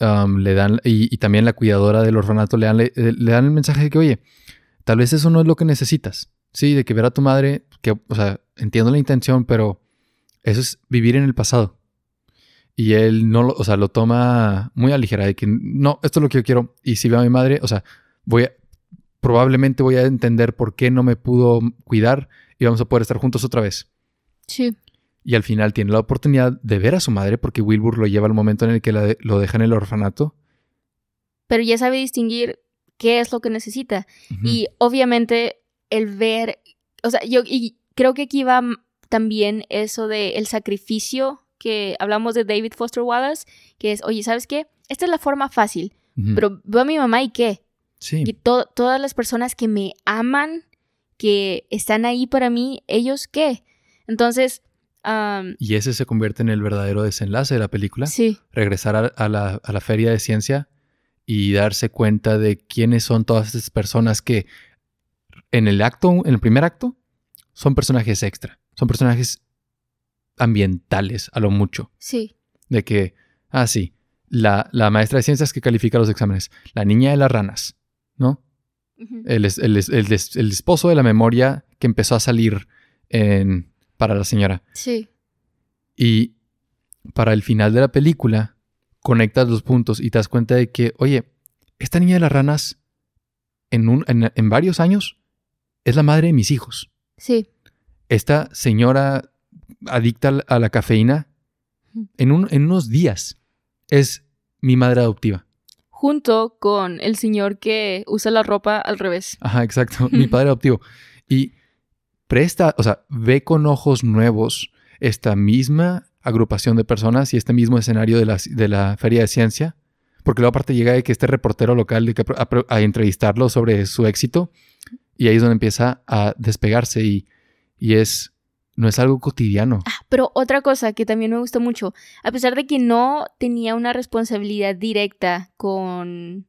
um, le dan, y, y también la cuidadora del orfanato le dan, le, le dan el mensaje de que, oye, tal vez eso no es lo que necesitas. Sí, de que ver a tu madre, que, o sea, entiendo la intención, pero eso es vivir en el pasado. Y él no lo, o sea, lo toma muy a ligera, de que no, esto es lo que yo quiero. Y si veo a mi madre, o sea, voy a, probablemente voy a entender por qué no me pudo cuidar y vamos a poder estar juntos otra vez. Sí. Y al final tiene la oportunidad de ver a su madre porque Wilbur lo lleva al momento en el que la de- lo deja en el orfanato. Pero ya sabe distinguir qué es lo que necesita. Y obviamente el ver, o sea, yo y creo que aquí va también eso de el sacrificio que hablamos de David Foster Wallace, que es, oye, ¿sabes qué? Esta es la forma fácil, pero veo a mi mamá y qué? sí. Que to- todas las personas que me aman que están ahí para mí, ¿ellos qué? Entonces... Y ese se convierte en el verdadero desenlace de la película. sí, Regresar a, a la, a la feria de ciencia y darse cuenta de quiénes son todas estas personas que en el acto, en el primer acto, son personajes extra. Son personajes ambientales a lo mucho. sí, De que, ah, sí, la, la maestra de ciencias que califica los exámenes, la niña de las ranas, ¿no? El, el, el esposo de la memoria que empezó a salir en- para la señora. sí, Y para el final de la película, conectas los puntos y te das cuenta de que, oye, esta niña de las ranas, en, un, en, en varios años, es la madre de mis hijos. sí, Esta señora adicta a la cafeína, en, un- en unos días, es mi madre adoptiva. junto con el señor que usa la ropa al revés. Ajá, exacto. Mi <laughs> padre adoptivo. Y presta, o sea, ve con ojos nuevos esta misma agrupación de personas y este mismo escenario de la, de la feria de ciencia. Porque luego aparte llega de que este reportero local de que a- a entrevistarlo sobre su éxito y ahí es donde empieza a despegarse y, y es, no es algo cotidiano. Ah, pero otra cosa que también me gustó mucho, a pesar de que no tenía una responsabilidad directa con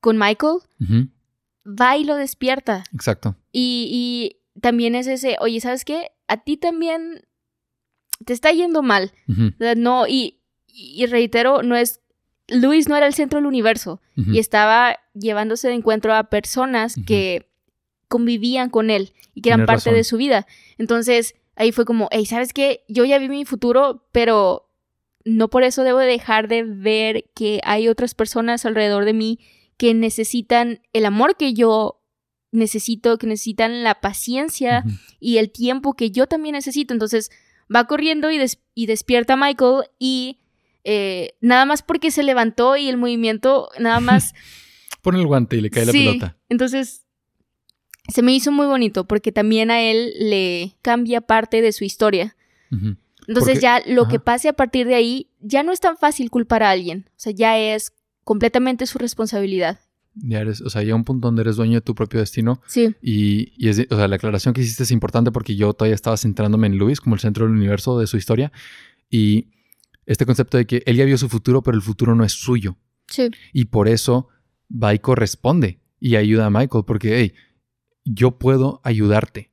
con Michael, va y lo despierta. Exacto. Y, y también es ese, oye, ¿sabes qué? A ti también te está yendo mal. Ujú, O sea, no, y, y reitero, no es. Luis no era el centro del universo y estaba llevándose de encuentro a personas que convivían con él y que eran Tienes parte razón. de su vida. Entonces ahí fue como, hey, ¿sabes qué? Yo ya vi mi futuro, pero no por eso debo dejar de ver que hay otras personas alrededor de mí que necesitan el amor que yo necesito, que necesitan la paciencia y el tiempo que yo también necesito. Entonces va corriendo y, des- y despierta a Michael y eh, nada más porque se levantó y el movimiento nada más... <laughs> Pone el guante y le cae Sí, la pelota. Entonces se me hizo muy bonito porque también a él le cambia parte de su historia. Entonces Porque- ya lo que pase a partir de ahí ya no es tan fácil culpar a alguien. O sea, ya es completamente su responsabilidad. Ya eres, o sea, llega un punto donde eres dueño de tu propio destino Sí, Y, y es, o sea, la aclaración que hiciste es importante porque yo todavía estaba centrándome en Luis como el centro del universo de su historia. Y este concepto de que él ya vio su futuro, pero el futuro no es suyo. sí, Y por eso va y corresponde y ayuda a Michael porque, hey, yo puedo ayudarte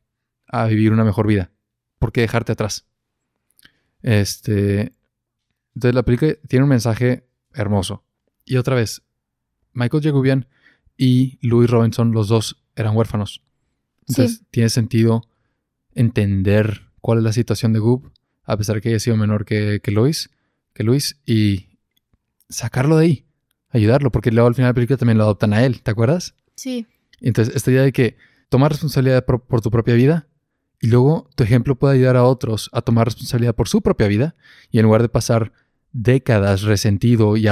a vivir una mejor vida. ¿Por qué dejarte atrás? Este. Entonces la película tiene un mensaje hermoso. Y otra vez, Michael Jagubian y Louis Robinson, los dos eran huérfanos. Entonces tiene sentido entender cuál es la situación de Goob, a pesar que haya sido menor que, que Luis, que Luis, y sacarlo de ahí, ayudarlo, porque luego al final de la película también lo adoptan a él, ¿te acuerdas? sí, Entonces, esta idea de que tomar responsabilidad por, tu propia vida y luego tu ejemplo puede ayudar a otros a tomar responsabilidad por su propia vida y en lugar de pasar décadas resentido y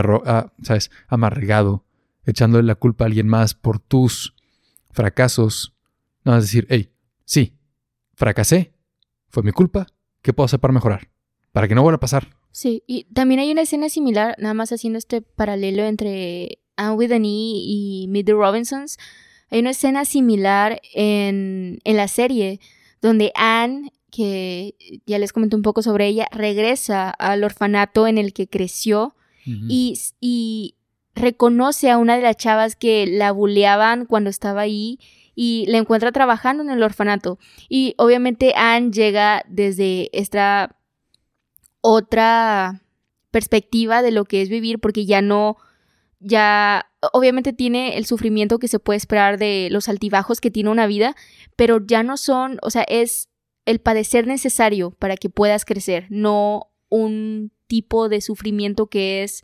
¿sabes? amargado, echándole la culpa a alguien más por tus fracasos, no es decir, hey, sí, fracasé, fue mi culpa, ¿qué puedo hacer para mejorar? Para que no vuelva a pasar. sí. Y también hay una escena similar, nada más haciendo este paralelo entre Anne with an E y Meet the Robinsons. Hay una escena similar en, en la serie donde Anne, que ya les comenté un poco sobre ella, regresa al orfanato en el que creció y, y reconoce a una de las chavas que la buleaban cuando estaba ahí y la encuentra trabajando en el orfanato. Y obviamente Anne llega desde esta otra perspectiva de lo que es vivir porque ya no, ya obviamente tiene el sufrimiento que se puede esperar de los altibajos que tiene una vida, pero ya no son, o sea, es el padecer necesario para que puedas crecer, no un tipo de sufrimiento que es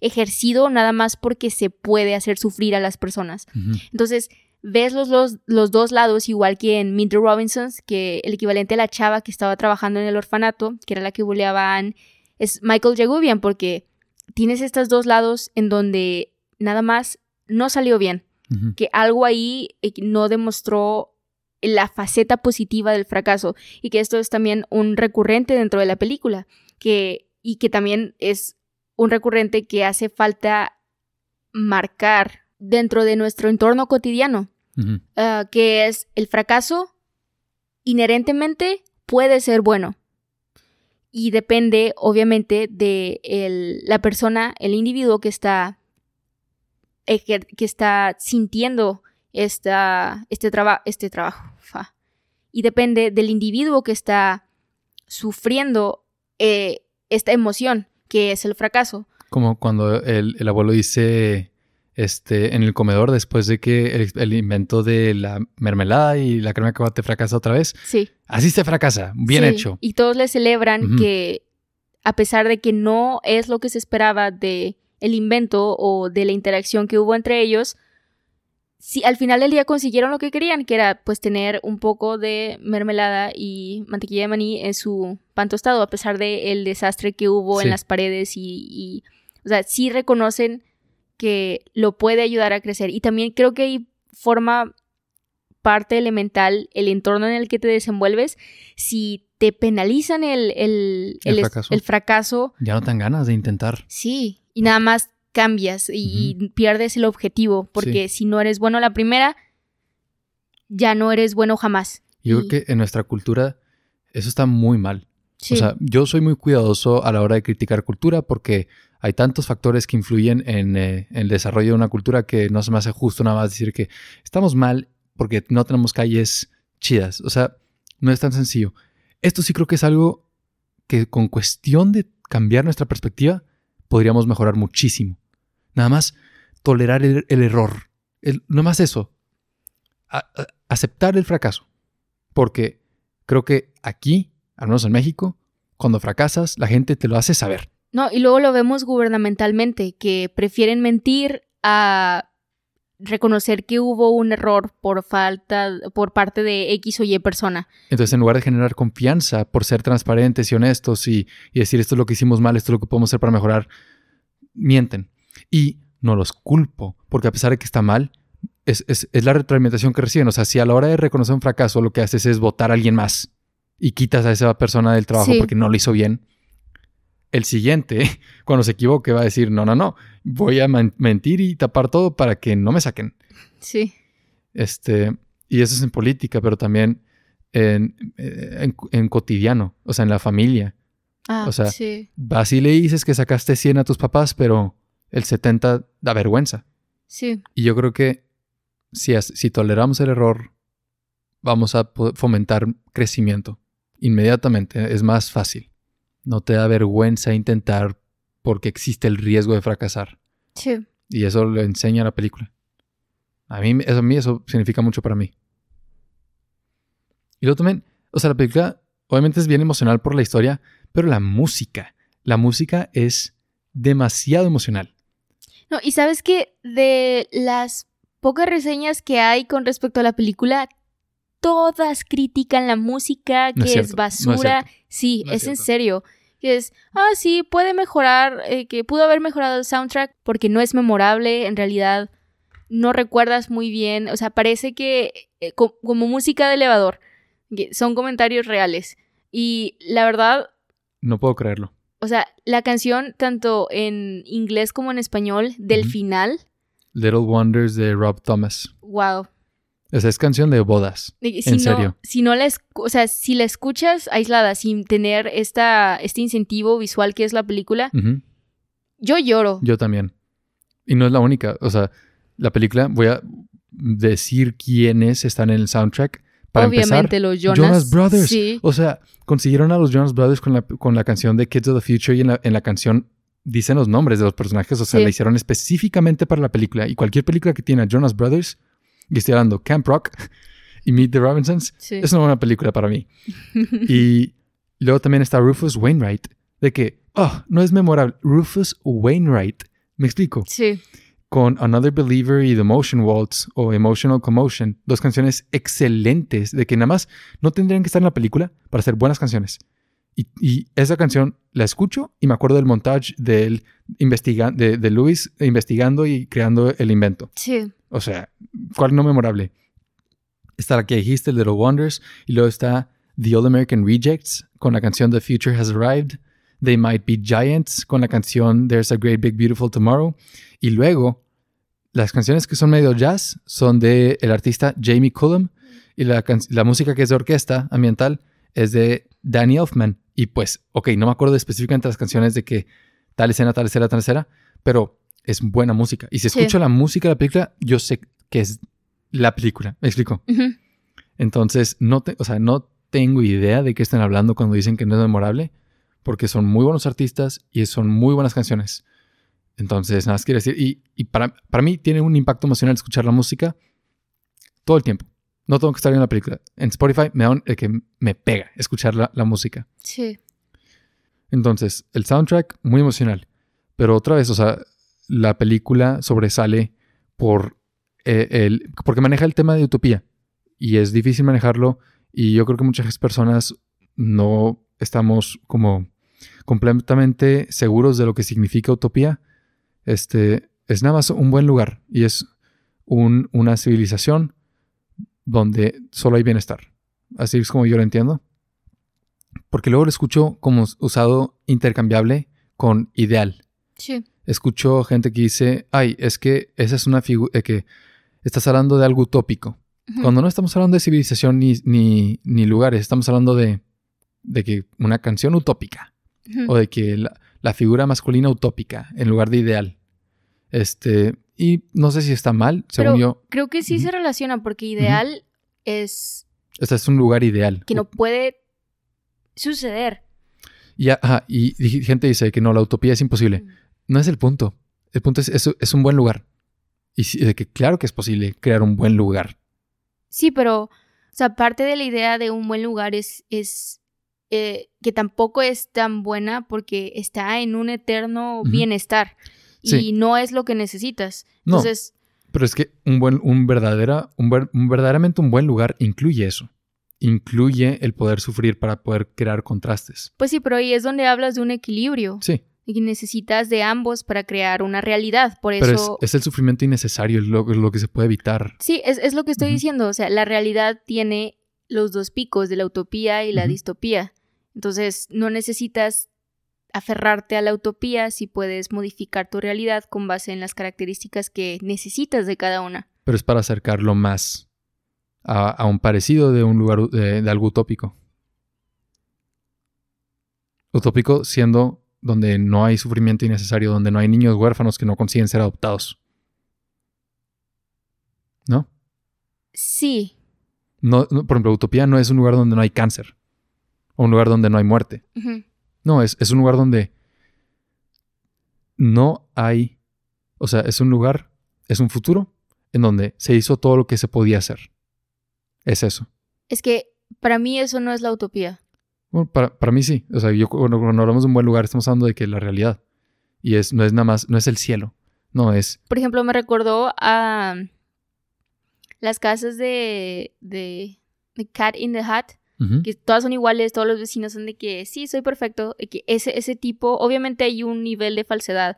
ejercido nada más porque se puede hacer sufrir a las personas. Entonces, ves los, los, los dos lados, igual que en the Robinsons, que el equivalente a la chava que estaba trabajando en el orfanato, que era la que buleaba a Anne, es Michael Jagubian, porque tienes estos dos lados en donde nada más no salió bien, que algo ahí eh, no demostró la faceta positiva del fracaso y que esto es también un recurrente dentro de la película que y que también es un recurrente que hace falta marcar dentro de nuestro entorno cotidiano ah, que es el fracaso inherentemente puede ser bueno. Y depende, obviamente, de el- la persona, el individuo que está, eh, que, que está sintiendo esta, este, traba- este trabajo. fa. Y depende del individuo que está sufriendo eh, esta emoción, que es el fracaso. Como cuando el, el abuelo dice este, en el comedor después de que el, el invento de la mermelada y la crema de cacahuate fracasa otra vez. Sí. Así se fracasa. Bien Sí, hecho. Y todos le celebran que a pesar de que no es lo que se esperaba de el invento o de la interacción que hubo entre ellos, sí, al final del día consiguieron lo que querían, que era pues tener un poco de mermelada y mantequilla de maní en su pan tostado, a pesar de el desastre que hubo Sí. en las paredes y, y, o sea, sí reconocen que lo puede ayudar a crecer. Y también creo que ahí forma parte elemental el entorno en el que te desenvuelves. Si te penalizan el, el, El el- fracaso. el fracaso, Ya no te dan ganas de intentar. sí, y nada más cambias y, y pierdes el objetivo, porque si no eres bueno la primera, ya no eres bueno jamás. Yo Y- creo que en nuestra cultura eso está muy mal. Sí, O sea, yo soy muy cuidadoso a la hora de criticar cultura porque hay tantos factores que influyen en, eh, en el desarrollo de una cultura que no se me hace justo nada más decir que estamos mal porque no tenemos calles chidas. O sea, no es tan sencillo. Esto sí creo que es algo que con cuestión de cambiar nuestra perspectiva podríamos mejorar muchísimo. Nada más tolerar el, error. No más eso. Aceptar el fracaso. Porque creo que aquí, al menos en México, cuando fracasas, la gente te lo hace saber. No, y luego lo vemos gubernamentalmente, que prefieren mentir a reconocer que hubo un error por falta, por parte de X o Y persona. Entonces, en lugar de generar confianza por ser transparentes y honestos y, y decir esto es lo que hicimos mal, esto es lo que podemos hacer para mejorar, mienten. Y no los culpo, porque a pesar de que está mal, es, es- es la retroalimentación que reciben. O sea, si a la hora de reconocer un fracaso lo que haces es votar a alguien más y quitas a esa persona del trabajo Sí. porque no lo hizo bien, el siguiente, <laughs> cuando se equivoque, va a decir, no, no, no, voy a mentir y tapar todo para que no me saquen. Sí. Este, y eso es en política, pero también en, en- en cotidiano, o sea, en la familia. Ah, O sea, sí. Vas y le dices que sacaste 100 a tus papás, pero el 70 da vergüenza. Sí. Y yo creo que si, si toleramos el error, vamos a fomentar crecimiento inmediatamente. Es más fácil. No te da vergüenza intentar porque existe el riesgo de fracasar. Sí. Y eso lo enseña la película. A mí eso, a mí eso significa mucho para mí. Y luego también, o sea, la película obviamente es bien emocional por la historia, pero la música, la música es demasiado emocional. No, y sabes que de las pocas reseñas que hay con respecto a la película, todas critican la música, que No es es, no es basura. cierto. sí, No es es, en serio. Que es, ah, sí, puede mejorar, eh, que pudo haber mejorado el soundtrack porque no es memorable, en realidad no recuerdas muy bien, o sea, parece que eh, co- como música de elevador, que son comentarios reales. Y la verdad, No puedo creerlo. o sea, la canción, tanto en inglés como en español, del final, Little Wonders de Rob Thomas. wow. O sea, es canción de bodas. Si En no, serio. Si no la, o sea, si la escuchas aislada, sin tener esta, este incentivo visual que es la película, yo lloro. Yo también. Y no es la única. O sea, la película, voy a decir quiénes están en el soundtrack. Para Obviamente empezar, los Jonas. Jonas Brothers. Sí. O sea, consiguieron a los Jonas Brothers con la, con la canción de Kids of the Future y en la, en la canción dicen los nombres de los personajes. O sea, Sí. la hicieron específicamente para la película. Y cualquier película que tiene a Jonas Brothers, y estoy hablando Camp Rock y Meet the Robinsons, sí. es una buena película para mí. y luego también está Rufus Wainwright, de que, oh, no es memorable. Rufus Wainwright, me explico, Sí. con Another Believer y The Motion Waltz o Emotional Commotion, dos canciones excelentes, de que nada más no tendrían que estar en la película para hacer buenas canciones. Y, y esa canción la escucho y me acuerdo del montaje de, él investiga de, de Lewis investigando y creando el invento. Sí. O sea, ¿cuál no memorable? Está la que dijiste, Little Wonders, y luego está The Old American Rejects con la canción The Future Has Arrived, They Might Be Giants con la canción There's a Great Big Beautiful Tomorrow, y luego las canciones que son medio jazz son de el artista Jamie Cullum y la, la música que es de orquesta ambiental es de Danny Elfman. Y pues, ok, no me acuerdo específicamente las canciones de que tal escena, tal escena, tal escena, pero es buena música. Y si Sí. escucho la música de la película, yo sé que es la película. ¿Me explico? Entonces, no, te, o sea, no tengo idea de qué están hablando cuando dicen que no es memorable, porque son muy buenos artistas y son muy buenas canciones. Entonces, nada más quiero decir, y, y para, para mí tiene un impacto emocional escuchar la música todo el tiempo. No tengo que estar en la película. En Spotify me da un- el que me pega escuchar la, la música. Sí. Entonces, el soundtrack, muy emocional. Pero otra vez, o sea, la película sobresale por eh, el, porque maneja el tema de utopía. Y es difícil manejarlo. Y yo creo que muchas personas no estamos como completamente seguros de lo que significa utopía. Este es nada más un buen lugar. Y es un- una civilización donde solo hay bienestar. Así es como yo lo entiendo. Porque luego lo escucho como usado intercambiable con ideal. Sí. Escucho gente que dice, ay, es que esa es una figura, que estás hablando de algo utópico. Cuando no estamos hablando de civilización ni, ni, ni lugares, estamos hablando de, de que una canción utópica o de que la, la figura masculina utópica en lugar de ideal. Este, y no sé si está mal, según Pero yo, creo que sí se relaciona porque ideal es este es un lugar ideal. que no puede suceder. Y, ajá, y gente dice que no, la utopía es imposible. No es el punto. El punto es, es, es un buen lugar. Y sí, de que claro que es posible crear un buen lugar. Sí, pero, o sea, parte de la idea de un buen lugar es, es eh, que tampoco es tan buena porque está en un eterno bienestar y no es lo que necesitas. No. Entonces, Pero es que un buen, un verdadera, un, ver- un verdaderamente un buen lugar incluye eso. Incluye el poder sufrir para poder crear contrastes. pues sí, pero ahí es donde hablas de un equilibrio Sí, y necesitas de ambos para crear una realidad. Por pero es, eso, es el sufrimiento innecesario, es lo, es lo que se puede evitar. sí, es, es lo que estoy diciendo. O sea, la realidad tiene los dos picos de la utopía y la distopía. Entonces, no necesitas aferrarte a la utopía si puedes modificar tu realidad con base en las características que necesitas de cada una. Pero es para acercarlo más a, a un parecido de un lugar de, de algo utópico. Utópico siendo donde no hay sufrimiento innecesario, donde no hay niños huérfanos que no consiguen ser adoptados. ¿No? Sí. No, no, por ejemplo, Utopía no es un lugar donde no hay cáncer. O un lugar donde no hay muerte. Ujú. No, es, es un lugar donde no hay. O sea, es un lugar, es un futuro en donde se hizo todo lo que se podía hacer. Es eso. Es que para mí eso no es la utopía. Bueno, para, para mí sí. O sea, yo cuando, cuando hablamos de un buen lugar, estamos hablando de que la realidad. Y es, no es nada más, no es el cielo. No, es. Por ejemplo, me recordó a las casas de, de, de Cat in the Hat, que todas son iguales, todos los vecinos son de que sí, soy perfecto, que ese, ese tipo, obviamente hay un nivel de falsedad.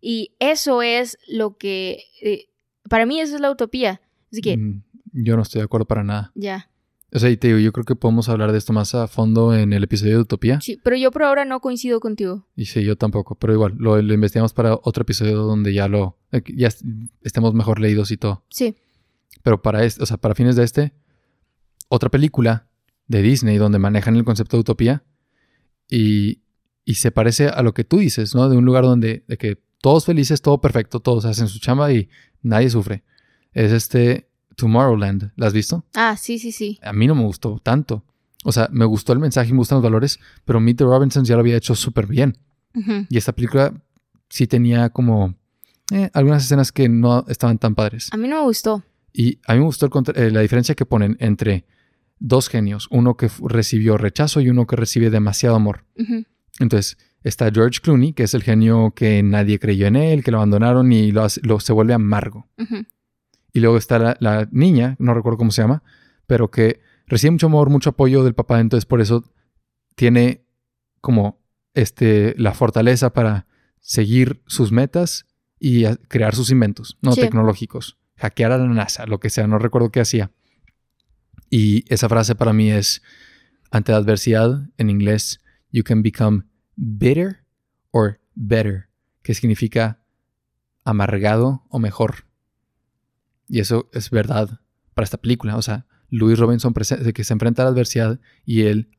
Y eso es lo que, eh, para mí eso es la utopía. Así que, Mm, Yo no estoy de acuerdo para nada. ya. O sea, y te digo, yo creo que podemos hablar de esto más a fondo en el episodio de Utopía. Sí, pero yo por ahora no coincido contigo. Y sí, yo tampoco, pero igual, lo, lo investigamos para otro episodio donde ya lo, eh, ya est- estemos mejor leídos y todo. Sí. Pero para este, o sea, para fines de este, otra película de Disney donde manejan el concepto de utopía y, y se parece a lo que tú dices, ¿no? De un lugar donde, de que todos felices, todo perfecto, todos hacen su chamba y nadie sufre. Es este Tomorrowland, ¿la has visto? Ah, sí, sí, sí. A mí no me gustó tanto. O sea, me gustó el mensaje y me gustan los valores, pero Meet the Robinsons ya lo había hecho súper bien. Y esta película sí tenía como eh, algunas escenas que no estaban tan padres. A mí no me gustó. Y a mí me gustó el eh, la diferencia que ponen entre dos genios, uno que recibió rechazo y uno que recibe demasiado amor. Entonces, está George Clooney, que es el genio que nadie creyó en él, que lo abandonaron y lo, hace- lo- se vuelve amargo. Y luego está la, la niña, no recuerdo cómo se llama, pero que recibe mucho amor, mucho apoyo del papá, entonces por eso tiene como este, la fortaleza para seguir sus metas y crear sus inventos, no Sí. tecnológicos, hackear a la NASA, lo que sea, no recuerdo qué hacía. Y esa frase para mí es, ante la adversidad, en inglés, you can become bitter or better, que significa amargado o mejor. Y eso es verdad para esta película. O sea, Louis Robinson que se enfrenta a la adversidad y él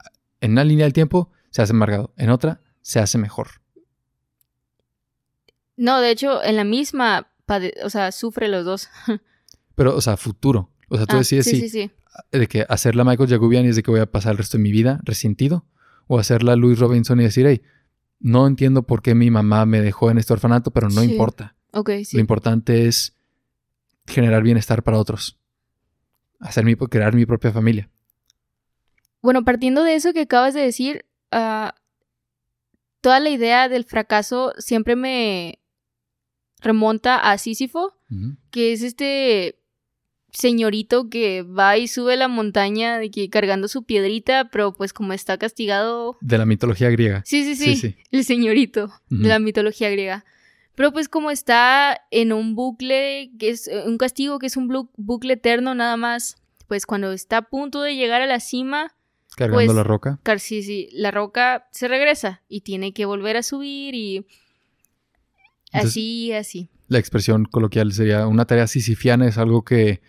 en una línea del tiempo se hace amargado, en otra se hace mejor. No, de hecho, en la misma, o sea, sufre los dos. <laughs> Pero, o sea, futuro. O sea, tú ah, decides si de que hacerla Michael Jagubian y es de que voy a pasar el resto de mi vida resentido, o hacerla Louis Robinson y decir, hey, no entiendo por qué mi mamá me dejó en este orfanato, pero no importa. Okay, sí. Lo importante es generar bienestar para otros. Hacer mi, crear mi propia familia. Bueno, partiendo de eso que acabas de decir, uh, toda la idea del fracaso siempre me remonta a Sísifo, que es este señorito que va y sube la montaña de que cargando su piedrita, pero pues como está castigado. De la mitología griega. Sí, sí, sí. sí, El señorito de la mitología griega. Pero pues como está en un bucle, que es eh, un castigo que es un bucle eterno nada más, pues cuando está a punto de llegar a la cima... Cargando pues, la roca. Sí, sí, la roca se regresa y tiene que volver a subir y... así, así. La expresión coloquial sería una tarea sisifiana, es algo que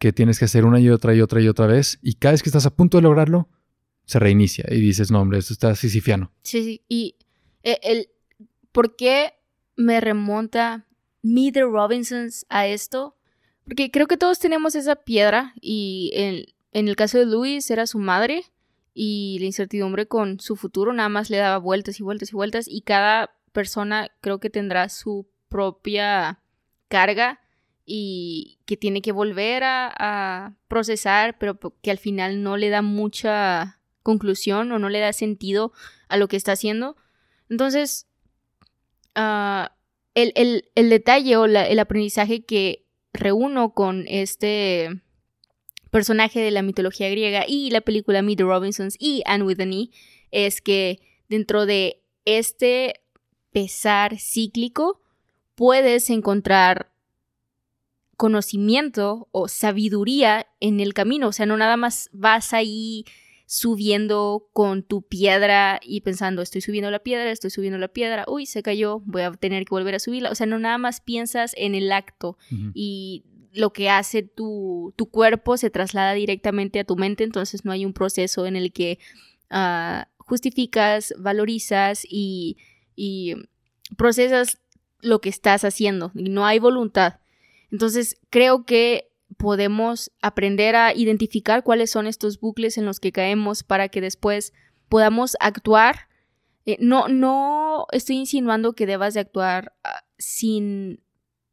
que tienes que hacer una y otra y otra y otra vez. Y cada vez que estás a punto de lograrlo, se reinicia y dices, no, hombre, esto está sisifiano. Sí, sí. Y eh, el, ¿por qué me remonta the Robinsons a esto? Porque creo que todos tenemos esa piedra y en, en el caso de Louis era su madre y la incertidumbre con su futuro nada más le daba vueltas y vueltas y vueltas y cada persona creo que tendrá su propia carga y que tiene que volver a, procesar, pero que al final no le da mucha conclusión o no le da sentido a lo que está haciendo. Entonces, ah, el, detalle o el aprendizaje que reúno con este personaje de la mitología griega y la película Meet the Robinsons y Anne with an E es que dentro de este pesar cíclico puedes encontrar conocimiento o sabiduría en el camino. O sea, no nada más vas ahí subiendo con tu piedra y pensando, estoy subiendo la piedra, estoy subiendo la piedra, uy, se cayó, voy a tener que volver a subirla. O sea, no nada más piensas en el acto y lo que hace tu, tu, cuerpo se traslada directamente a tu mente, entonces no hay un proceso en el que ah, justificas, valorizas y, y procesas lo que estás haciendo. Y no hay voluntad. Entonces, creo que podemos aprender a identificar cuáles son estos bucles en los que caemos para que después podamos actuar. Eh, no, no estoy insinuando que debas de actuar ah, sin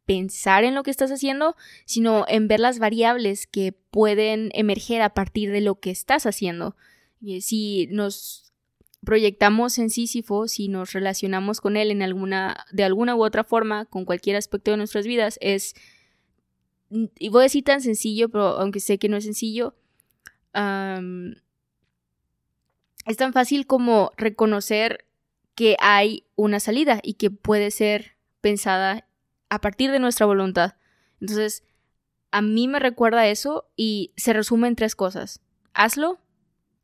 pensar en lo que estás haciendo, sino en ver las variables que pueden emerger a partir de lo que estás haciendo. si nos proyectamos en Sísifo, si nos relacionamos con él en alguna, de alguna u otra forma, con cualquier aspecto de nuestras vidas, es y voy a decir tan sencillo, pero aunque sé que no es sencillo, es tan fácil como reconocer que hay una salida y que puede ser pensada a partir de nuestra voluntad. Entonces, a mí me recuerda eso y se resume en tres cosas. Hazlo,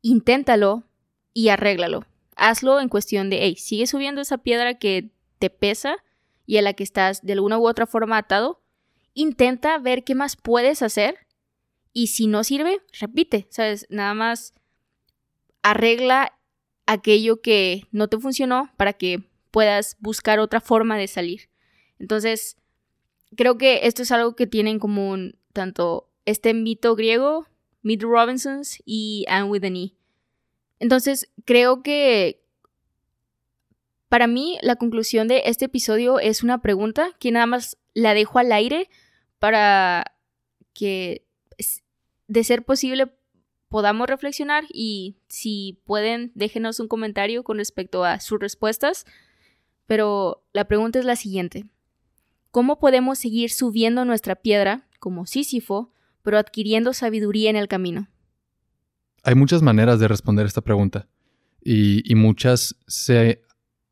inténtalo y arréglalo. Hazlo en cuestión de, hey, sigue subiendo esa piedra que te pesa y a la que estás de alguna u otra forma atado intenta ver qué más puedes hacer y si no sirve, repite, ¿sabes? Nada más arregla aquello que no te funcionó para que puedas buscar otra forma de salir. Entonces, creo que esto es algo que tienen en común tanto este mito griego, Meet Robinsons y Anne with an E. Entonces, creo que para mí la conclusión de este episodio es una pregunta que nada más la dejo al aire para que, de ser posible, podamos reflexionar y si pueden, déjenos un comentario con respecto a sus respuestas. Pero la pregunta es la siguiente. ¿Cómo podemos seguir subiendo nuestra piedra, como Sísifo, pero adquiriendo sabiduría en el camino? Hay muchas maneras de responder esta pregunta y, muchas se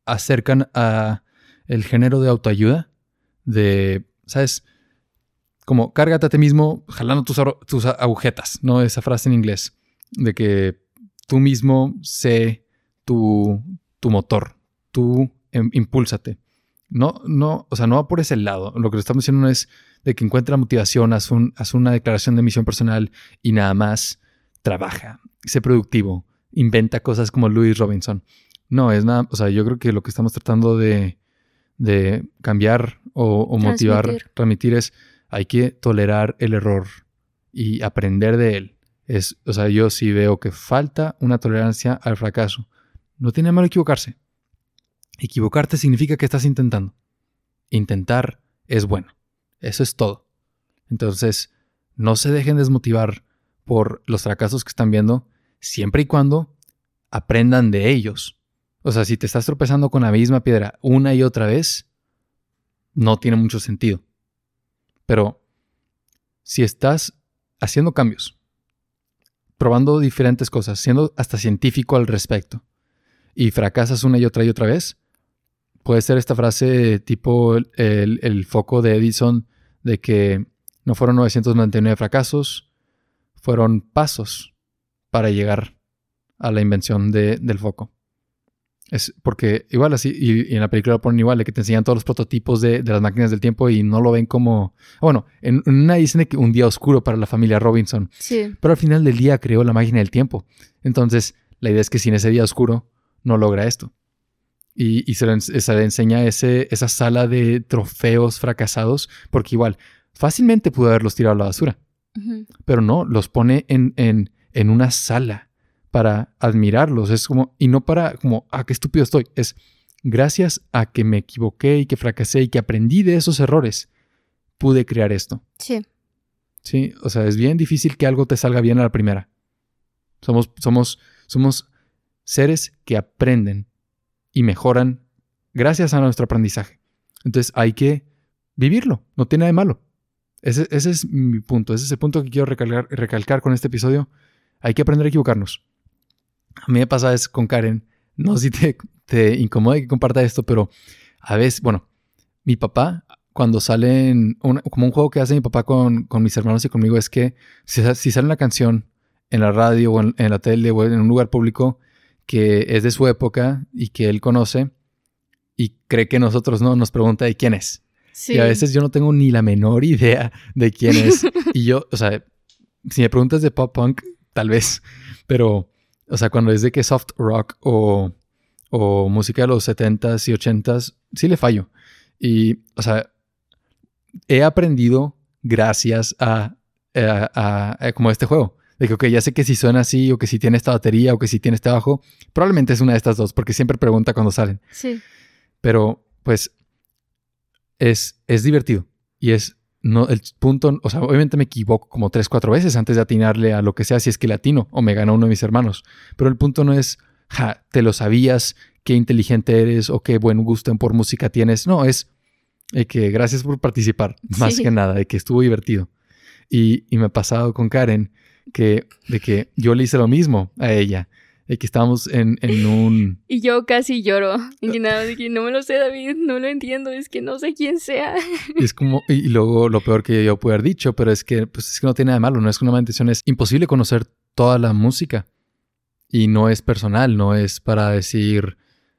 acercan a el género de autoayuda, de, ¿sabes? Como cárgate a ti mismo jalando tus, agujetas, ¿no? Esa frase en inglés, de que tú mismo sé tu, tu motor, tú em, impúlsate. No, no, o sea, no va por ese lado. Lo que le estamos diciendo es, de que encuentra motivación, haz, un, haz una declaración de misión personal y nada más trabaja, sé productivo, inventa cosas como Louis Robinson. No, es nada, o sea, yo creo que lo que estamos tratando de, de cambiar o, motivar, Transmitir. transmitir es, hay que tolerar el error y aprender de él. Es, o sea, yo sí veo que falta una tolerancia al fracaso. No tiene malo equivocarse. Equivocarte significa que estás intentando. Intentar es bueno. Eso es todo. Entonces, no se dejen desmotivar por los fracasos que están viendo, siempre y cuando aprendan de ellos. O sea, si te estás tropezando con la misma piedra una y otra vez, no tiene mucho sentido. Pero si estás haciendo cambios, probando diferentes cosas, siendo hasta científico al respecto, y fracasas una y otra y otra vez, puede ser esta frase tipo el, el- foco de Edison de que no fueron 999 fracasos, fueron pasos para llegar a la invención de- del foco. Es porque igual así, y, y en la película lo ponen igual, de que te enseñan todos los prototipos de, de las máquinas del tiempo y no lo ven como... Bueno, en una dicen que un día oscuro para la familia Robinson, Sí. pero al final del día creó la máquina del tiempo. Entonces, la idea es que si en ese día oscuro no logra esto. Y, y se, le, ens- se le enseña ese, esa sala de trofeos fracasados, porque igual, fácilmente pudo haberlos tirado a la basura, pero no, los pone en, en, en una sala para admirarlos. Es como, y no para como, ah, qué estúpido estoy. Es gracias a que me equivoqué y que fracasé y que aprendí de esos errores, pude crear esto. Sí. Sí, o sea, es bien difícil que algo te salga bien a la primera. Somos, somos, somos seres que aprenden y mejoran gracias a nuestro aprendizaje. Entonces hay que vivirlo, no tiene nada de malo. Ese, ese es mi punto, ese es el punto que quiero recalcar, recalcar con este episodio. Hay que aprender a equivocarnos. A mí me pasa es con Karen, no sé si te, te incomoda que comparta esto, pero a veces, bueno, mi papá, cuando salen, un- como un juego que hace mi papá con, con mis hermanos y conmigo, es que si, sa- si sale una canción en la radio o en, en la tele o en un lugar público que es de su época y que él conoce y cree que nosotros no, nos pregunta de quién es. Sí. Y a veces yo no tengo ni la menor idea de quién es. <laughs> y yo, o sea, si me preguntas de pop punk, tal vez, pero, o sea, cuando es de que soft rock o, o música de los 70s y 80s, sí le fallo. Y, o sea, he aprendido gracias a, a- a- a como este juego. De que, ok, ya sé que si suena así, o que si tiene esta batería, o que si tiene este bajo, probablemente es una de estas dos, porque siempre pregunta cuando salen. Sí. Pero, pues, es, es divertido. Y es, no, el punto, o sea, obviamente me equivoco como tres, cuatro veces antes de atinarle a lo que sea, si es que latino o me gana uno de mis hermanos. Pero el punto no es, ja, te lo sabías, qué inteligente eres o qué buen gusto en por música tienes. No, es eh, que gracias por participar, más Sí. que nada, de que estuvo divertido. Y, y me ha pasado con Karen que, de que yo le hice lo mismo a ella, de que estábamos en, en un... <laughs> Y yo casi lloro. Indignado de que no me lo sé, David. No lo entiendo. Es que no sé quién sea. <laughs> Y es como, y luego lo peor que yo pude haber dicho, pero es que, pues es que no tiene nada de malo, no es una mala intención, es imposible conocer toda la música. Y no es personal, no es para decir,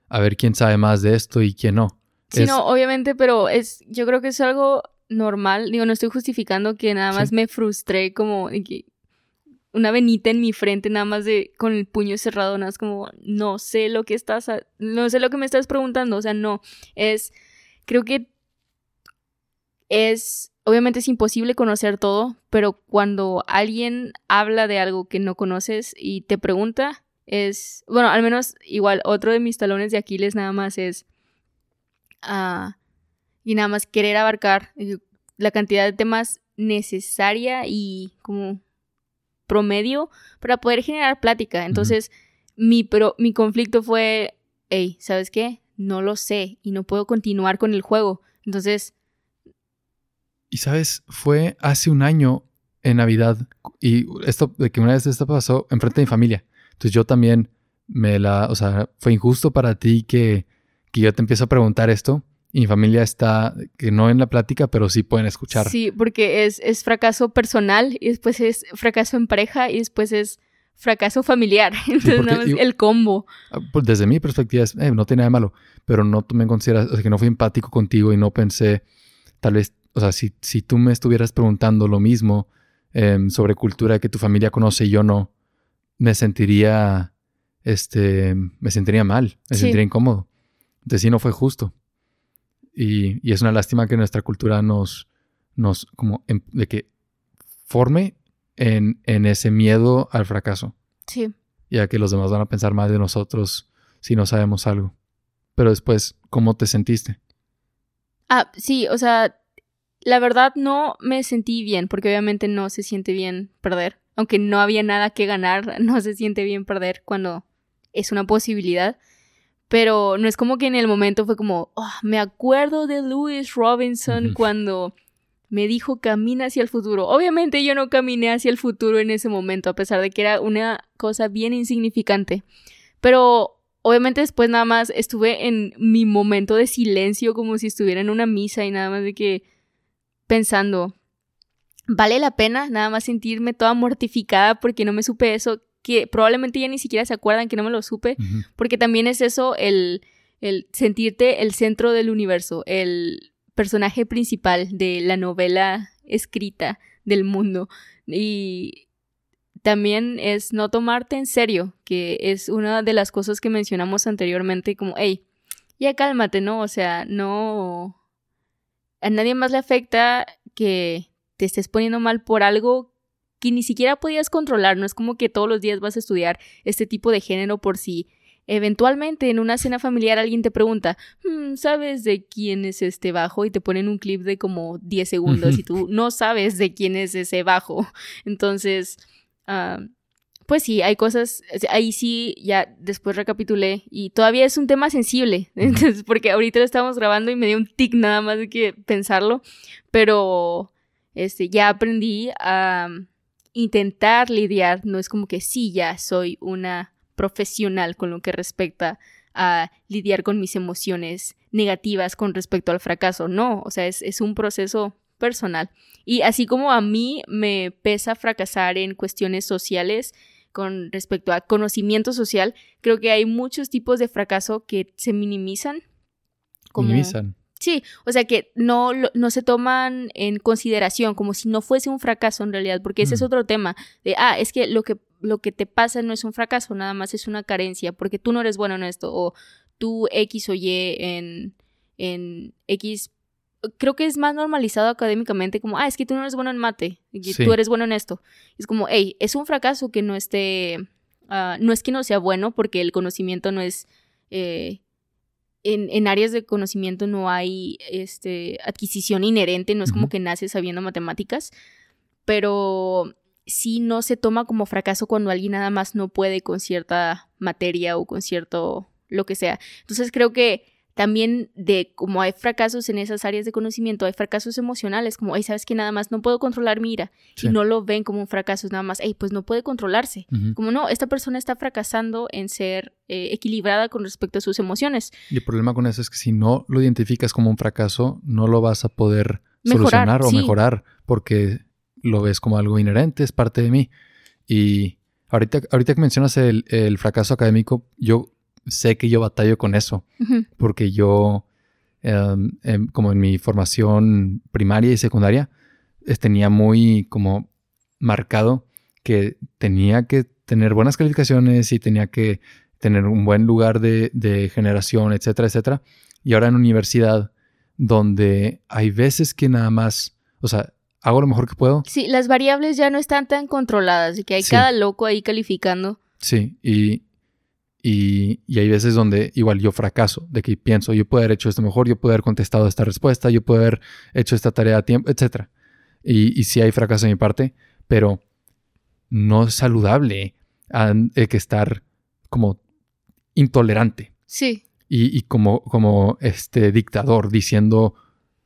a ver quién sabe más de esto y quién no. Sí, Es- no, obviamente, pero es, yo creo que es algo normal. Digo, no estoy justificando que nada más Sí. me frustré como que una venita en mi frente, nada más de con el puño cerrado, nada más como no sé lo que estás, no sé lo que me estás preguntando. O sea, no, es, creo que es, obviamente es imposible conocer todo, pero cuando alguien habla de algo que no conoces y te pregunta, es, bueno, al menos igual, otro de mis talones de Aquiles nada más es, ah, y nada más querer abarcar eh, la cantidad de temas necesaria y como promedio para poder generar plática. Entonces, mi, pero, mi conflicto fue, hey, ¿sabes qué? No lo sé y no puedo continuar con el juego. Entonces, Y sabes, fue hace un año en Navidad, y esto, de que una vez esto pasó enfrente de mi familia. Entonces yo también me la, o sea, fue injusto para ti que, que yo te empiezo a preguntar esto. Y mi familia está, que no en la plática, pero sí pueden escuchar. sí, porque es, es fracaso personal y después es fracaso en pareja y después es fracaso familiar. <laughs> Entonces, porque nada más yo- el combo. Ah, pues desde mi perspectiva es, eh, no tiene nada de malo, pero no tomé en consideración, o sea, que no fui empático contigo y no pensé, tal vez, o sea, si, si tú me estuvieras preguntando lo mismo em, sobre cultura que tu familia conoce y yo no, me sentiría, este, me sentiría mal, me Sí. sentiría incómodo. Entonces sí no fue justo. Y, y es una lástima que nuestra cultura nos, nos, como, em- de que forme en, en ese miedo al fracaso Sí. y a que los demás van a pensar mal de nosotros si no sabemos algo. Pero después, ¿cómo te sentiste? Ah, sí, o sea, la verdad no me sentí bien, porque obviamente no se siente bien perder. Aunque no había nada que ganar, <laughs> no se siente bien perder cuando es una posibilidad. Pero no es como que en el momento fue como, "Oh, me acuerdo de Lewis Robinson cuando me dijo camina hacia el futuro. Obviamente yo no caminé hacia el futuro en ese momento, a pesar de que era una cosa bien insignificante. Pero obviamente después nada más estuve en mi momento de silencio como si estuviera en una misa y nada más de que pensando, ¿vale la pena nada más sentirme toda mortificada porque no me supe eso? Que probablemente ya ni siquiera se acuerdan que no me lo supe, porque también es eso el, el sentirte el centro del universo, el personaje principal de la novela escrita del mundo. Y también es no tomarte en serio, que es una de las cosas que mencionamos anteriormente, como, hey, ya cálmate, ¿no? O sea, no... A nadie más le afecta que te estés poniendo mal por algo que ni siquiera podías controlar. No es como que todos los días vas a estudiar este tipo de género por si eventualmente en una cena familiar alguien te pregunta, "Hmm, ¿sabes de quién es este bajo? Y te ponen un clip de como 10 segundos y tú no sabes de quién es ese bajo. Entonces, ah, pues sí, hay cosas, ahí sí, ya después recapitulé y todavía es un tema sensible, <laughs> entonces, porque ahorita lo estamos grabando y me dio un tic nada más de que pensarlo, pero este, ya aprendí a intentar lidiar, no es como que sí, ya soy una profesional con lo que respecta a lidiar con mis emociones negativas con respecto al fracaso, no, o sea, es, es un proceso personal. Y así como a mí me pesa fracasar en cuestiones sociales con respecto a conocimiento social, creo que hay muchos tipos de fracaso que se minimizan. Minimizan. Sí, o sea que no, no se toman en consideración como si no fuese un fracaso en realidad, porque ese es Mm. otro tema de, ah, es que lo que lo que te pasa no es un fracaso, nada más es una carencia, porque tú no eres bueno en esto, o tú X o Y en, en X, creo que es más normalizado académicamente como, ah, es que tú no eres bueno en mate, y Sí. tú eres bueno en esto. Es como, hey, es un fracaso que no esté, ah, no es que no sea bueno, porque el conocimiento no es... eh, en, en áreas de conocimiento no hay este, adquisición inherente, no es como que naces sabiendo matemáticas, pero sí no se toma como fracaso cuando alguien nada más no puede con cierta materia o con cierto lo que sea. Entonces creo que también de como hay fracasos en esas áreas de conocimiento, hay fracasos emocionales, como, ay, sabes que nada más no puedo controlar mi ira Sí. y no lo ven como un fracaso, es nada más, hey, pues no puede controlarse. Como no, esta persona está fracasando en ser eh, equilibrada con respecto a sus emociones. Y el problema con eso es que si no lo identificas como un fracaso, no lo vas a poder Mejorar, solucionar o sí. mejorar porque lo ves como algo inherente, es parte de mí. Y ahorita, ahorita que mencionas el, el fracaso académico, yo sé que yo batallo con eso porque yo, em, em, como en mi formación primaria y secundaria, es- tenía muy como marcado que tenía que tener buenas calificaciones y tenía que tener un buen lugar de, de generación, etcétera, etcétera. Y ahora en universidad, donde hay veces que nada más, o sea, hago lo mejor que puedo, Sí, las variables ya no están tan controladas y que hay Sí. cada loco ahí calificando. Sí, y, y, y hay veces donde igual yo fracaso, de que pienso, yo puedo haber hecho esto mejor, yo puedo haber contestado esta respuesta, yo puedo haber hecho esta tarea a tiempo, etc. Y, y sí hay fracaso de mi parte, pero no es saludable eh, que estar como intolerante Sí, y, y como, como este dictador diciendo, "Tien-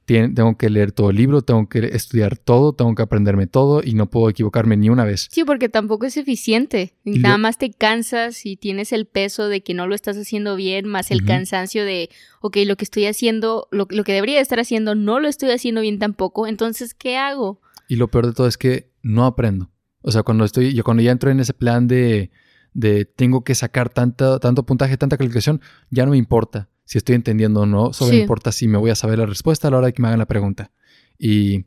tengo que leer todo el libro, tengo que estudiar todo, tengo que aprenderme todo y no puedo equivocarme ni una vez. sí, porque tampoco es eficiente. Y Nada lo- más te cansas y tienes el peso de que no lo estás haciendo bien, más el cansancio de, ok, lo que estoy haciendo, lo, lo que debería estar haciendo, no lo estoy haciendo bien tampoco. Entonces, ¿qué hago? Y lo peor de todo es que no aprendo. O sea, cuando estoy, yo cuando ya entro en ese plan de, de tengo que sacar tanta, tanto puntaje, tanta calificación, ya no me importa si estoy entendiendo o no, solo Sí. me importa si me voy a saber la respuesta a la hora de que me hagan la pregunta. Y,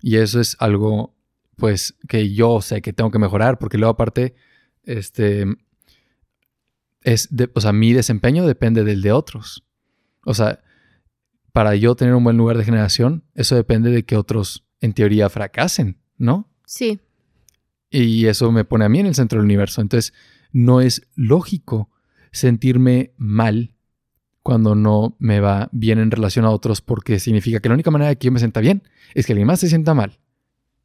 y eso es algo, pues, que yo sé que tengo que mejorar, porque luego aparte, este, es, de, o sea, mi desempeño depende del de otros. O sea, para yo tener un buen lugar de generación, eso depende de que otros, en teoría, fracasen, ¿no? Sí. Y eso me pone a mí en el centro del universo. Entonces, no es lógico sentirme mal cuando no me va bien en relación a otros, porque significa que la única manera de que yo me sienta bien es que alguien más se sienta mal.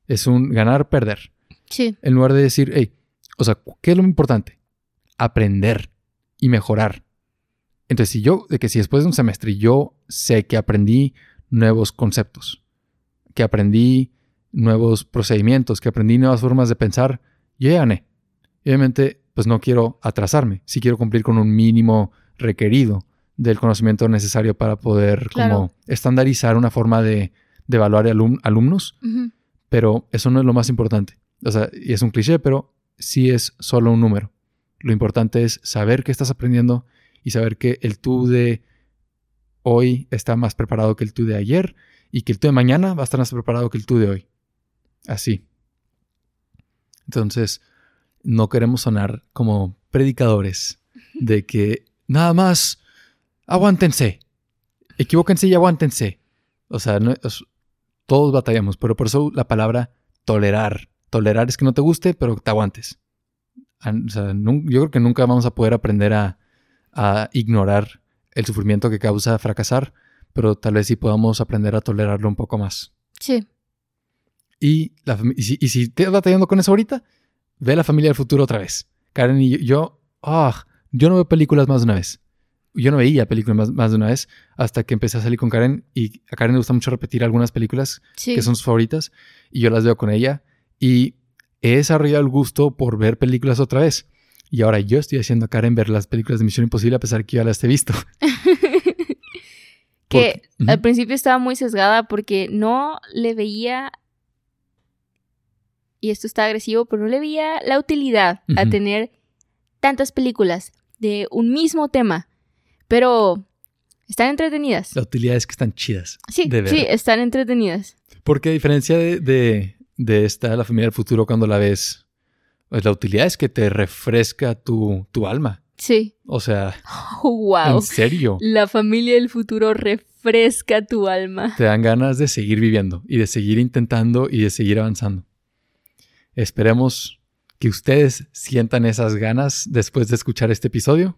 Es un ganar-perder. Sí. En lugar de decir, hey, o sea, ¿qué es lo importante? Aprender y mejorar. Entonces, si yo, de que si después de un semestre yo sé que aprendí nuevos conceptos, que aprendí nuevos procedimientos, que aprendí nuevas formas de pensar, yo ya gané. Obviamente, pues no quiero atrasarme, sí quiero cumplir con un mínimo requerido del conocimiento necesario para poder Claro. como estandarizar una forma de, de evaluar alum- alumnos, pero eso no es lo más importante. O sea, y es un cliché, pero sí es solo un número. Lo importante es saber qué estás aprendiendo y saber que el tú de hoy está más preparado que el tú de ayer y que el tú de mañana va a estar más preparado que el tú de hoy. Así. Entonces, no queremos sonar como predicadores de que nada más aguántense, equivóquense y aguántense. O sea, no- es- todos batallamos, pero por eso la palabra tolerar. Tolerar es que no te guste, pero te aguantes. An- O sea, nun- yo creo que nunca vamos a poder aprender a, a ignorar el sufrimiento que causa fracasar, pero tal vez sí podamos aprender a tolerarlo un poco más. Sí. Y, la y, si, y si estás batallando con eso ahorita, ve La Familia del Futuro otra vez. Karen y yo, yo, ah, yo no veo películas más de una vez. Yo no veía películas más, más de una vez hasta que empecé a salir con Karen y a Karen le gusta mucho repetir algunas películas Sí. que son sus favoritas y yo las veo con ella y he desarrollado el gusto por ver películas otra vez. Y ahora yo estoy haciendo a Karen ver las películas de Misión Imposible a pesar que yo ya las he visto. <laughs> <laughs> que al principio estaba muy sesgada porque no le veía, y esto está agresivo, pero no le veía la utilidad a Ujú. tener tantas películas de un mismo tema, pero están entretenidas. La utilidad es que están chidas. Sí, de sí, están entretenidas. Porque a diferencia de, de, de esta, La Familia del Futuro, cuando la ves, pues la utilidad es que te refresca tu, tu alma. Sí. O sea, wow. en serio, La familia del futuro refresca tu alma. te dan ganas de seguir viviendo y de seguir intentando y de seguir avanzando. Esperemos que ustedes sientan esas ganas después de escuchar este episodio.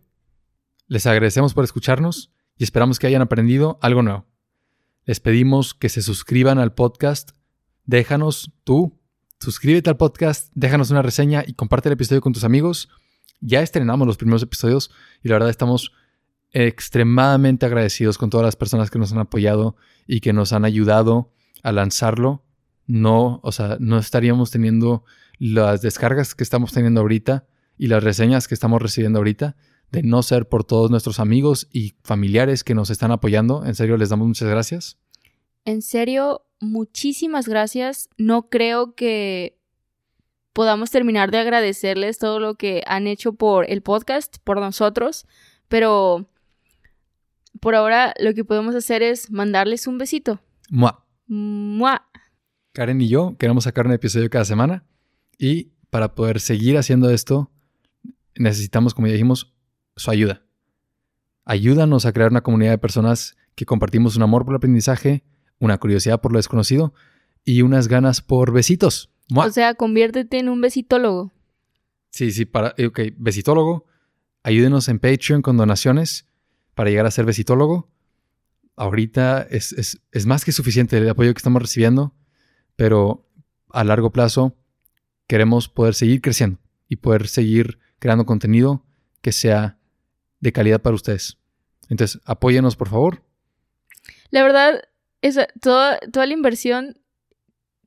Les agradecemos por escucharnos y esperamos que hayan aprendido algo nuevo. Les pedimos que se suscriban al podcast. Déjanos tú, suscríbete al podcast, déjanos una reseña y comparte el episodio con tus amigos. Ya estrenamos los primeros episodios y la verdad estamos extremadamente agradecidos con todas las personas que nos han apoyado y que nos han ayudado a lanzarlo. No, o sea, no estaríamos teniendo las descargas que estamos teniendo ahorita y las reseñas que estamos recibiendo ahorita de no ser por todos nuestros amigos y familiares que nos están apoyando. En serio, les damos muchas gracias. En serio, muchísimas gracias. No creo que podamos terminar de agradecerles todo lo que han hecho por el podcast, por nosotros, pero por ahora lo que podemos hacer es mandarles un besito. Mua. ¡Mua! Karen y yo queremos sacar un episodio cada semana y para poder seguir haciendo esto necesitamos, como ya dijimos, su ayuda. Ayúdanos a crear una comunidad de personas que compartimos un amor por el aprendizaje, una curiosidad por lo desconocido y unas ganas por besitos. ¡Mua! O sea, conviértete en un besitólogo. Sí, sí, para, eh, ok, besitólogo. Ayúdenos en Patreon con donaciones para llegar a ser besitólogo. Ahorita es, es- es más que suficiente el apoyo que estamos recibiendo, pero a largo plazo queremos poder seguir creciendo y poder seguir creando contenido que sea de calidad para ustedes. Entonces, apóyenos, por favor. La verdad, esa, toda, toda la inversión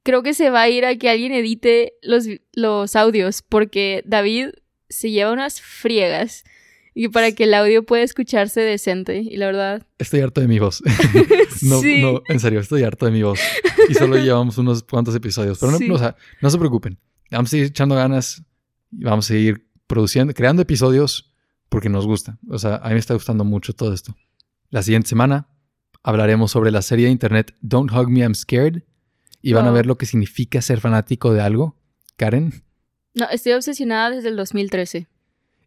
creo que se va a ir a que alguien edite los, los audios, porque David se lleva unas friegas y para que el audio pueda escucharse decente. Y la verdad, Estoy harto de mi voz. <laughs> no, sí. no, en serio, estoy harto de mi voz. Y solo <laughs> llevamos unos cuantos episodios. Pero no, Sí. no, o sea, no se preocupen. Vamos a seguir echando ganas y vamos a seguir produciendo, creando episodios porque nos gusta. O sea, a mí me está gustando mucho todo esto. La siguiente semana hablaremos sobre la serie de internet Don't Hug Me, I'm Scared y van a ver lo que significa ser fanático de algo. Karen. No, estoy obsesionada desde el 2013.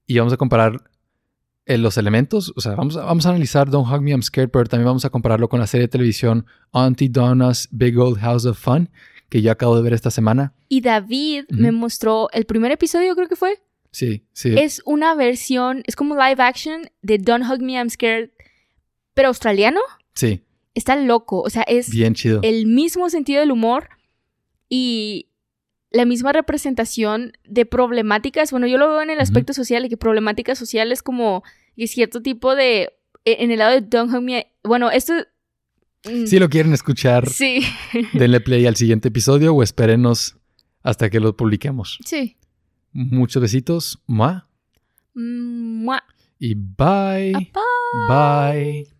Y vamos a comparar eh, los elementos. O sea, vamos a, vamos a analizar Don't Hug Me, I'm Scared, pero también vamos a compararlo con la serie de televisión Auntie Donna's Big Old House of Fun, que yo acabo de ver esta semana. Y David me mostró el primer episodio, creo que fue. Sí, sí. Es una versión, es como live action de Don't Hug Me, I'm Scared, pero australiano. Sí, Está loco. O sea, es bien chido. el mismo sentido del humor y la misma representación de problemáticas. Bueno, yo lo veo en el aspecto social y que problemáticas sociales como que cierto tipo de... e- En el lado de Don't Hug Me... Bueno, esto... mm, Si lo quieren escuchar, Sí, <laughs> denle play al siguiente episodio o espérenos hasta que lo publiquemos. sí. Muchos besitos. Mua. Mua. Y bye. Apa. Bye.